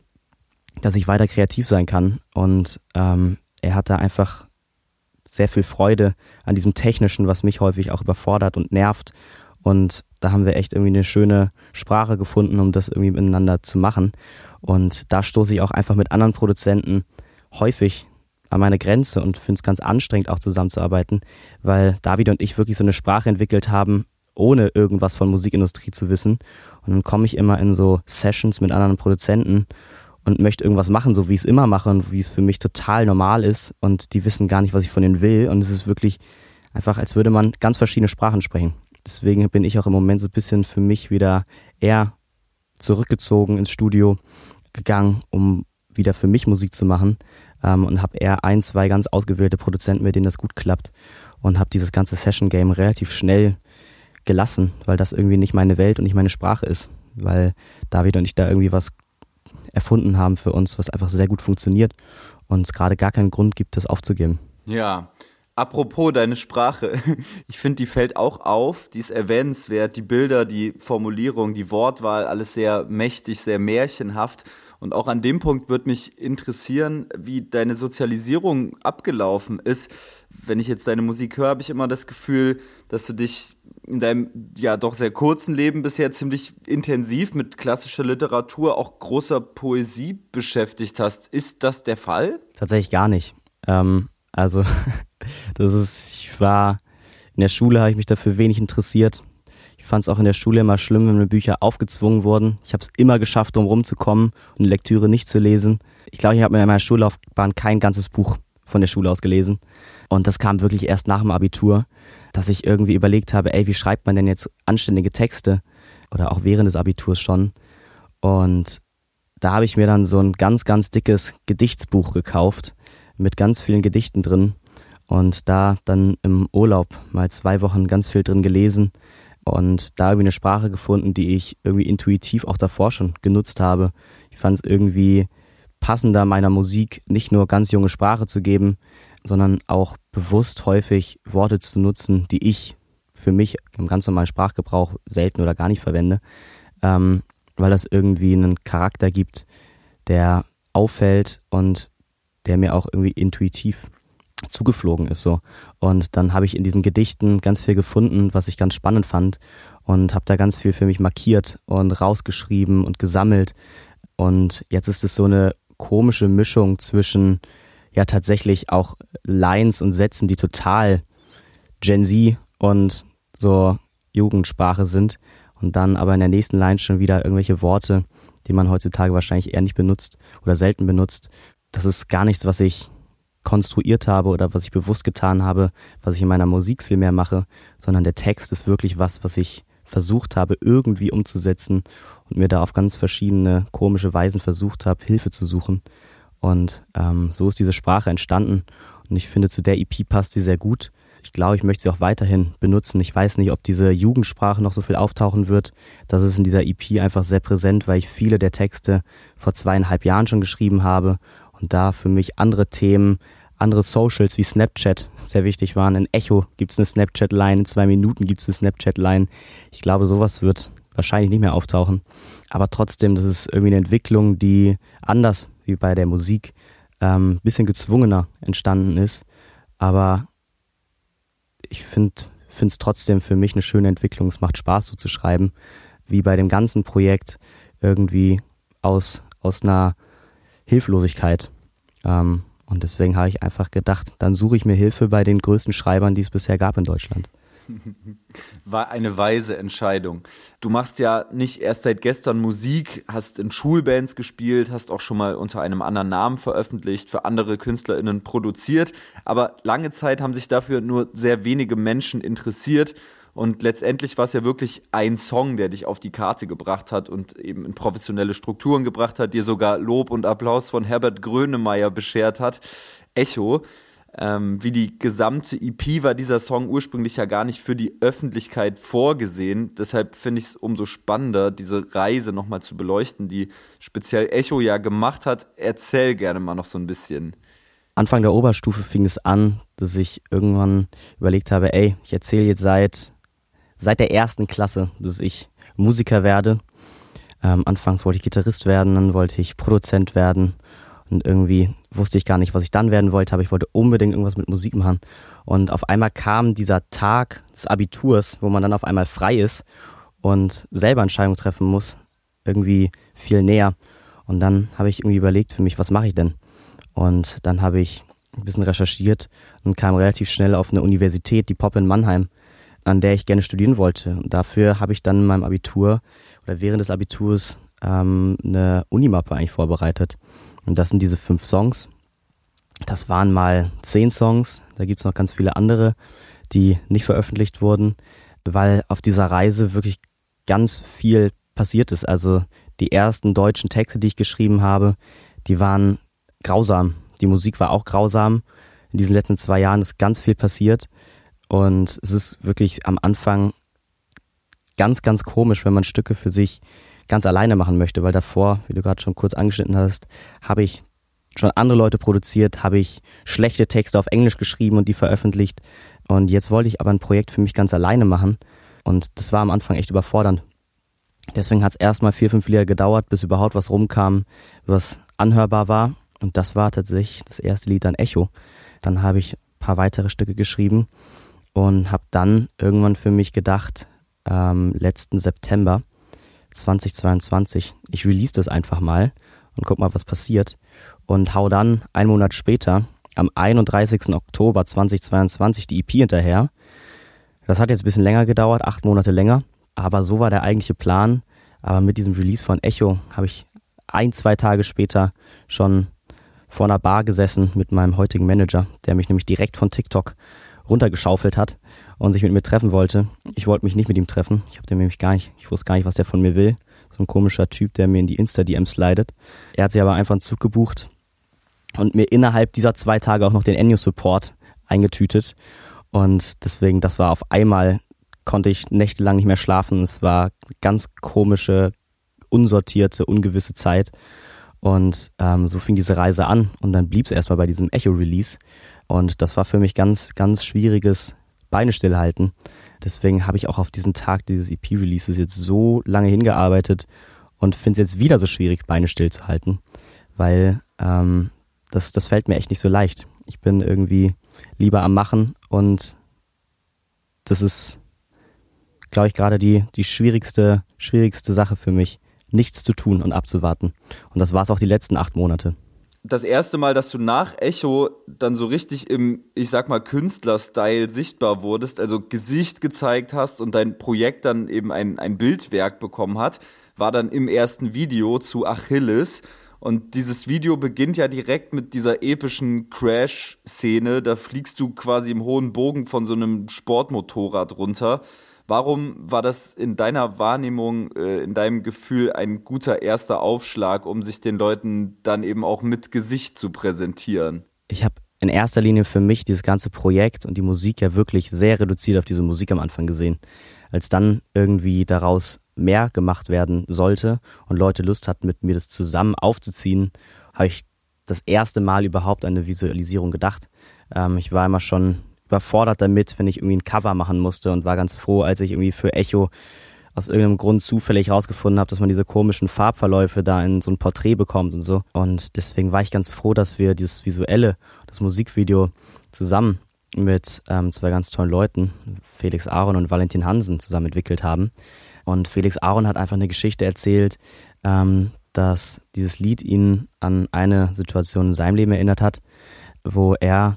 dass ich weiter kreativ sein kann. Und ähm, er hat da einfach sehr viel Freude an diesem Technischen, was mich häufig auch überfordert und nervt. Und da haben wir echt irgendwie eine schöne Sprache gefunden, um das irgendwie miteinander zu machen. Und da stoße ich auch einfach mit anderen Produzenten häufig an meine Grenze und finde es ganz anstrengend, auch zusammenzuarbeiten, weil David und ich wirklich so eine Sprache entwickelt haben, ohne irgendwas von Musikindustrie zu wissen. Und dann komme ich immer in so Sessions mit anderen Produzenten und möchte irgendwas machen, so wie ich es immer mache und wie es für mich total normal ist und die wissen gar nicht, was ich von denen will und es ist wirklich einfach, als würde man ganz verschiedene Sprachen sprechen. Deswegen bin ich auch im Moment so ein bisschen für mich wieder eher zurückgezogen ins Studio gegangen, um wieder für mich Musik zu machen ähm, und habe eher ein, zwei ganz ausgewählte Produzenten, mit denen das gut klappt. Und habe dieses ganze Session-Game relativ schnell gelassen, weil das irgendwie nicht meine Welt und nicht meine Sprache ist, weil David und ich da irgendwie was erfunden haben für uns, was einfach sehr gut funktioniert. Und es gerade gar keinen Grund gibt, das aufzugeben. Ja, Apropos deine Sprache, ich finde, die fällt auch auf, die ist erwähnenswert, die Bilder, die Formulierung, die Wortwahl, alles sehr mächtig, sehr märchenhaft. Und auch an dem Punkt würde mich interessieren, wie deine Sozialisierung abgelaufen ist. Wenn ich jetzt deine Musik höre, habe ich immer das Gefühl, dass du dich in deinem ja doch sehr kurzen Leben bisher ziemlich intensiv mit klassischer Literatur, auch großer Poesie beschäftigt hast. Ist das der Fall? Tatsächlich gar nicht. Ähm, also Das ist, ich war in der Schule, habe ich mich dafür wenig interessiert. Ich fand es auch in der Schule immer schlimm, wenn mir Bücher aufgezwungen wurden. Ich habe es immer geschafft, um rumzukommen und Lektüre nicht zu lesen. Ich glaube, ich habe mir in meiner Schullaufbahn kein ganzes Buch von der Schule aus gelesen. Und das kam wirklich erst nach dem Abitur, dass ich irgendwie überlegt habe, ey, wie schreibt man denn jetzt anständige Texte? Oder auch während des Abiturs schon. Und da habe ich mir dann so ein ganz, ganz dickes Gedichtsbuch gekauft mit ganz vielen Gedichten drin und da dann im Urlaub mal zwei Wochen ganz viel drin gelesen und da irgendwie eine Sprache gefunden, die ich irgendwie intuitiv auch davor schon genutzt habe. Ich fand es irgendwie passender meiner Musik nicht nur ganz junge Sprache zu geben, sondern auch bewusst häufig Worte zu nutzen, die ich für mich im ganz normalen Sprachgebrauch selten oder gar nicht verwende, ähm, weil das irgendwie einen Charakter gibt, der auffällt und der mir auch irgendwie intuitiv zugeflogen ist so. Und dann habe ich in diesen Gedichten ganz viel gefunden, was ich ganz spannend fand und habe da ganz viel für mich markiert und rausgeschrieben und gesammelt. Und jetzt ist es so eine komische Mischung zwischen ja tatsächlich auch Lines und Sätzen, die total Gen Z und so Jugendsprache sind und dann aber in der nächsten Line schon wieder irgendwelche Worte, die man heutzutage wahrscheinlich eher nicht benutzt oder selten benutzt. Das ist gar nichts, was ich konstruiert habe oder was ich bewusst getan habe, was ich in meiner Musik viel mehr mache, sondern der Text ist wirklich was, was ich versucht habe, irgendwie umzusetzen und mir da auf ganz verschiedene komische Weisen versucht habe, Hilfe zu suchen. Und ähm, so ist diese Sprache entstanden. Und ich finde, zu der EP passt sie sehr gut. Ich glaube, ich möchte sie auch weiterhin benutzen. Ich weiß nicht, ob diese Jugendsprache noch so viel auftauchen wird. Das ist in dieser EP einfach sehr präsent, weil ich viele der Texte vor zweieinhalb Jahren schon geschrieben habe und da für mich andere Themen, andere Socials wie Snapchat sehr wichtig waren. In Echo gibt es eine Snapchat-Line, in zwei Minuten gibt es eine Snapchat-Line. Ich glaube, sowas wird wahrscheinlich nicht mehr auftauchen. Aber trotzdem, das ist irgendwie eine Entwicklung, die anders wie bei der Musik ein ähm, bisschen gezwungener entstanden ist. Aber ich finde es trotzdem für mich eine schöne Entwicklung. Es macht Spaß, so zu schreiben, wie bei dem ganzen Projekt irgendwie aus, aus einer Hilflosigkeit. Ähm, und deswegen habe ich einfach gedacht, dann suche ich mir Hilfe bei den größten Schreibern, die es bisher gab in Deutschland. War eine weise Entscheidung. Du machst ja nicht erst seit gestern Musik, hast in Schulbands gespielt, hast auch schon mal unter einem anderen Namen veröffentlicht, für andere KünstlerInnen produziert, aber lange Zeit haben sich dafür nur sehr wenige Menschen interessiert und letztendlich war es ja wirklich ein Song, der dich auf die Karte gebracht hat und eben in professionelle Strukturen gebracht hat, dir sogar Lob und Applaus von Herbert Grönemeyer beschert hat. Echo. Ähm, wie die gesamte EP war dieser Song ursprünglich ja gar nicht für die Öffentlichkeit vorgesehen. Deshalb finde ich es umso spannender, diese Reise nochmal zu beleuchten, die speziell Echo ja gemacht hat. Erzähl gerne mal noch so ein bisschen. Anfang der Oberstufe fing es an, dass ich irgendwann überlegt habe, ey, ich erzähle jetzt seit seit der ersten Klasse, dass ich Musiker werde. Ähm, anfangs wollte ich Gitarrist werden, dann wollte ich Produzent werden und irgendwie wusste ich gar nicht, was ich dann werden wollte, aber ich wollte unbedingt irgendwas mit Musik machen. Und auf einmal kam dieser Tag des Abiturs, wo man dann auf einmal frei ist und selber Entscheidungen treffen muss, irgendwie viel näher. Und dann habe ich irgendwie überlegt für mich, was mache ich denn? Und dann habe ich ein bisschen recherchiert und kam relativ schnell auf eine Universität, die Pop in Mannheim, an der ich gerne studieren wollte. Und dafür habe ich dann in meinem Abitur oder während des Abiturs ähm, eine Unimappe eigentlich vorbereitet. Und das sind diese fünf Songs. Das waren mal zehn Songs, da gibt's noch ganz viele andere, die nicht veröffentlicht wurden, weil auf dieser Reise wirklich ganz viel passiert ist. Also die ersten deutschen Texte, die ich geschrieben habe, die waren grausam. Die Musik war auch grausam. In diesen letzten zwei Jahren ist ganz viel passiert. Und es ist wirklich am Anfang ganz, ganz komisch, wenn man Stücke für sich ganz alleine machen möchte, weil davor, wie du gerade schon kurz angeschnitten hast, habe ich schon andere Leute produziert, habe ich schlechte Texte auf Englisch geschrieben und die veröffentlicht. Und jetzt wollte ich aber ein Projekt für mich ganz alleine machen. Und das war am Anfang echt überfordernd. Deswegen hat es erstmal vier, fünf Lieder gedauert, bis überhaupt was rumkam, was anhörbar war. Und das war tatsächlich das erste Lied an Echo. Dann habe ich ein paar weitere Stücke geschrieben und habe dann irgendwann für mich gedacht, ähm, letzten September 2022, ich release das einfach mal und guck mal, was passiert. Und hau dann einen Monat später, am 31. Oktober 2022, die EP hinterher. Das hat jetzt ein bisschen länger gedauert, acht Monate länger. Aber so war der eigentliche Plan. Aber mit diesem Release von Echo habe ich ein, zwei Tage später schon vor einer Bar gesessen mit meinem heutigen Manager, der mich nämlich direkt von TikTok runtergeschaufelt hat und sich mit mir treffen wollte. Ich wollte mich nicht mit ihm treffen. Ich habe den nämlich gar nicht, ich wusste gar nicht, was der von mir will. So ein komischer Typ, der mir in die Insta-DMs slidet. Er hat sich aber einfach einen Zug gebucht und mir innerhalb dieser zwei Tage auch noch den Ennio-Support eingetütet. Und deswegen, das war auf einmal konnte ich nächtelang nicht mehr schlafen. Es war ganz komische, unsortierte, ungewisse Zeit. Und ähm, so fing diese Reise an und dann blieb es erstmal bei diesem Echo-Release. Und das war für mich ganz, ganz schwieriges Beine stillhalten. Deswegen habe ich auch auf diesen Tag dieses EP-Releases jetzt so lange hingearbeitet und finde es jetzt wieder so schwierig, Beine stillzuhalten, weil ähm, das, das fällt mir echt nicht so leicht. Ich bin irgendwie lieber am Machen und das ist glaube ich, gerade die, die schwierigste, schwierigste Sache für mich, nichts zu tun und abzuwarten. Und das war es auch die letzten acht Monate. Das erste Mal, dass du nach Echo dann so richtig im, ich sag mal, Künstler-Style sichtbar wurdest, also Gesicht gezeigt hast und dein Projekt dann eben ein, ein Bildwerk bekommen hat, war dann im ersten Video zu Achilles. Und dieses Video beginnt ja direkt mit dieser epischen Crash-Szene. Da fliegst du quasi im hohen Bogen von so einem Sportmotorrad runter. Warum war das in deiner Wahrnehmung, äh, in deinem Gefühl ein guter erster Aufschlag, um sich den Leuten dann eben auch mit Gesicht zu präsentieren? Ich habe in erster Linie für mich dieses ganze Projekt und die Musik ja wirklich sehr reduziert auf diese Musik am Anfang gesehen. Als dann irgendwie daraus mehr gemacht werden sollte und Leute Lust hatten, mit mir das zusammen aufzuziehen, habe ich das erste Mal überhaupt an eine Visualisierung gedacht. Ähm, ich war immer schon überfordert damit, wenn ich irgendwie ein Cover machen musste und war ganz froh, als ich irgendwie für Echo aus irgendeinem Grund zufällig rausgefunden habe, dass man diese komischen Farbverläufe da in so ein Porträt bekommt und so. Und deswegen war ich ganz froh, dass wir dieses visuelle, das Musikvideo zusammen mit ähm, zwei ganz tollen Leuten, Felix Aaron und Valentin Hansen, zusammen entwickelt haben. Und Felix Aaron hat einfach eine Geschichte erzählt, ähm, dass dieses Lied ihn an eine Situation in seinem Leben erinnert hat, wo er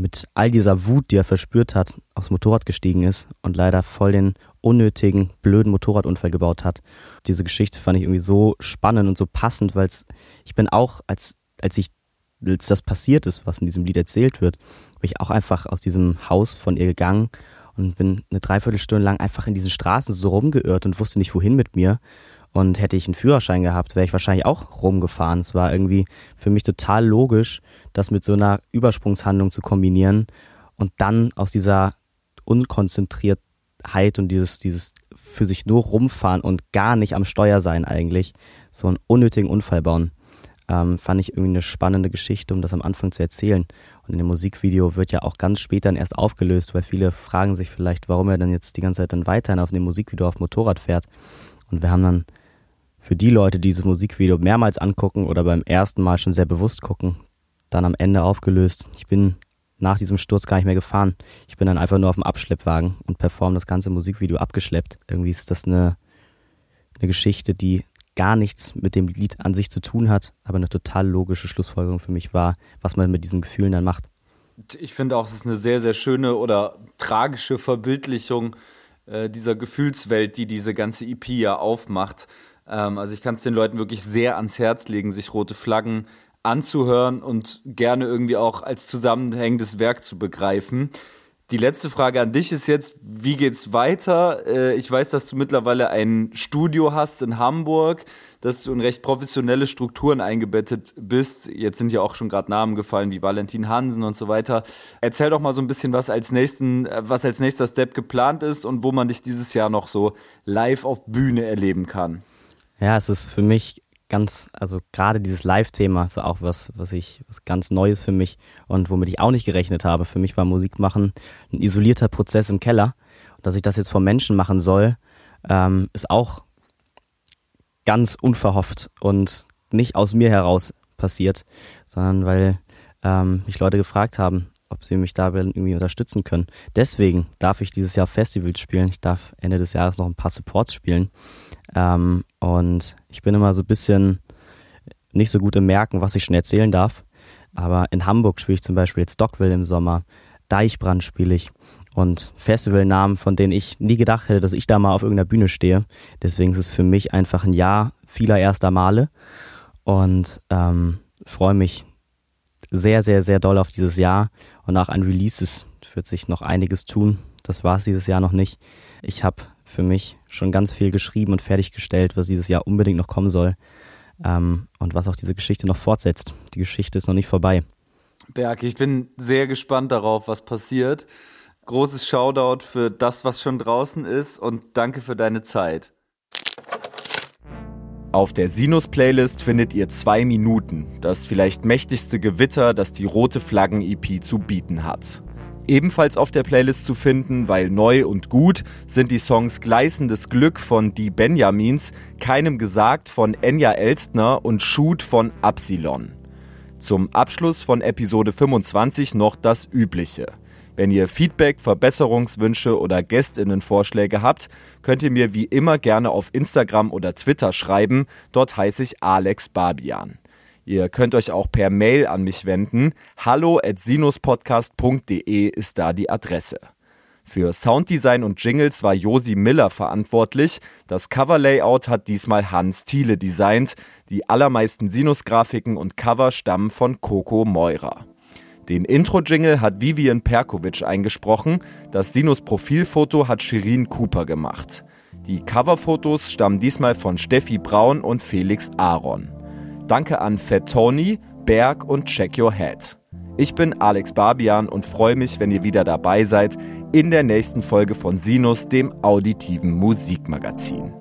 mit all dieser Wut, die er verspürt hat, aufs Motorrad gestiegen ist und leider voll den unnötigen, blöden Motorradunfall gebaut hat. Diese Geschichte fand ich irgendwie so spannend und so passend, weil ich bin auch, als, als ich, als das passiert ist, was in diesem Lied erzählt wird, bin ich auch einfach aus diesem Haus von ihr gegangen und bin eine Dreiviertelstunde lang einfach in diesen Straßen so rumgeirrt und wusste nicht, wohin mit mir. Und hätte ich einen Führerschein gehabt, wäre ich wahrscheinlich auch rumgefahren. Es war irgendwie für mich total logisch, das mit so einer Übersprungshandlung zu kombinieren und dann aus dieser Unkonzentriertheit und dieses, dieses für sich nur rumfahren und gar nicht am Steuer sein eigentlich, so einen unnötigen Unfall bauen, ähm, fand ich irgendwie eine spannende Geschichte, um das am Anfang zu erzählen. Und in dem Musikvideo wird ja auch ganz später dann erst aufgelöst, weil viele fragen sich vielleicht, warum er dann jetzt die ganze Zeit dann weiterhin auf dem Musikvideo auf Motorrad fährt. Und wir haben dann für die Leute, die dieses Musikvideo mehrmals angucken oder beim ersten Mal schon sehr bewusst gucken, dann am Ende aufgelöst. Ich bin nach diesem Sturz gar nicht mehr gefahren. Ich bin dann einfach nur auf dem Abschleppwagen und perform das ganze Musikvideo abgeschleppt. Irgendwie ist das eine, eine Geschichte, die gar nichts mit dem Lied an sich zu tun hat, aber eine total logische Schlussfolgerung für mich war, was man mit diesen Gefühlen dann macht. Ich finde auch, es ist eine sehr, sehr schöne oder tragische Verbildlichung äh, dieser Gefühlswelt, die diese ganze EP ja aufmacht. Ähm, also ich kann es den Leuten wirklich sehr ans Herz legen, sich rote Flaggen anzuhören und gerne irgendwie auch als zusammenhängendes Werk zu begreifen. Die letzte Frage an dich ist jetzt, wie geht's weiter? Äh, ich weiß, dass du mittlerweile ein Studio hast in Hamburg, dass du in recht professionelle Strukturen eingebettet bist. Jetzt sind ja auch schon gerade Namen gefallen wie Valentin Hansen und so weiter. Erzähl doch mal so ein bisschen, was als nächsten, was als nächster Step geplant ist und wo man dich dieses Jahr noch so live auf Bühne erleben kann. Ja, es ist für mich ganz, also gerade dieses Live-Thema ist auch was, was ich, was ganz Neues für mich und womit ich auch nicht gerechnet habe. Für mich war Musik machen ein isolierter Prozess im Keller. Und dass ich das jetzt vor Menschen machen soll, ähm, ist auch ganz unverhofft und nicht aus mir heraus passiert, sondern weil ähm, mich Leute gefragt haben, ob sie mich da irgendwie unterstützen können. Deswegen darf ich dieses Jahr Festivals spielen. Ich darf Ende des Jahres noch ein paar Supports spielen. Ähm, und ich bin immer so ein bisschen nicht so gut im Merken, was ich schon erzählen darf. Aber in Hamburg spiele ich zum Beispiel jetzt Stockville im Sommer. Deichbrand spiele ich. Und Festivalnamen, von denen ich nie gedacht hätte, dass ich da mal auf irgendeiner Bühne stehe. Deswegen ist es für mich einfach ein Jahr vieler erster Male. Und ähm, freue mich sehr, sehr, sehr doll auf dieses Jahr. Und auch an Releases wird sich noch einiges tun. Das war es dieses Jahr noch nicht. Ich habe für mich schon ganz viel geschrieben und fertiggestellt, was dieses Jahr unbedingt noch kommen soll. Ähm, und was auch diese Geschichte noch fortsetzt. Die Geschichte ist noch nicht vorbei. Berg, ich bin sehr gespannt darauf, was passiert. Großes Shoutout für das, was schon draußen ist und danke für deine Zeit. Auf der Sinus-Playlist findet ihr zwei Minuten, das vielleicht mächtigste Gewitter, das die Rote Flaggen-EP zu bieten hat. Ebenfalls auf der Playlist zu finden, weil neu und gut, sind die Songs Gleißendes Glück von Die Benjamins, Keinem gesagt von Enya Elstner und Shoot von Absilon. Zum Abschluss von Episode 25 noch das Übliche. Wenn ihr Feedback, Verbesserungswünsche oder Gästinnenvorschläge habt, könnt ihr mir wie immer gerne auf Instagram oder Twitter schreiben. Dort heiße ich Alex Barbian. Ihr könnt euch auch per Mail an mich wenden. Hallo at sinuspodcast.de ist da die Adresse. Für Sounddesign und Jingles war Josi Miller verantwortlich. Das Coverlayout hat diesmal Hans Thiele designt. Die allermeisten Sinus-Grafiken und Cover stammen von Coco Meurer. Den Intro-Jingle hat Vivian Perkovic eingesprochen. Das Sinus-Profilfoto hat Shirin Cooper gemacht. Die Coverfotos stammen diesmal von Steffi Braun und Felix Aaron. Danke an Fat Tony, Berg und Check Your Head. Ich bin Alex Barbian und freue mich, wenn ihr wieder dabei seid in der nächsten Folge von Sinus, dem auditiven Musikmagazin.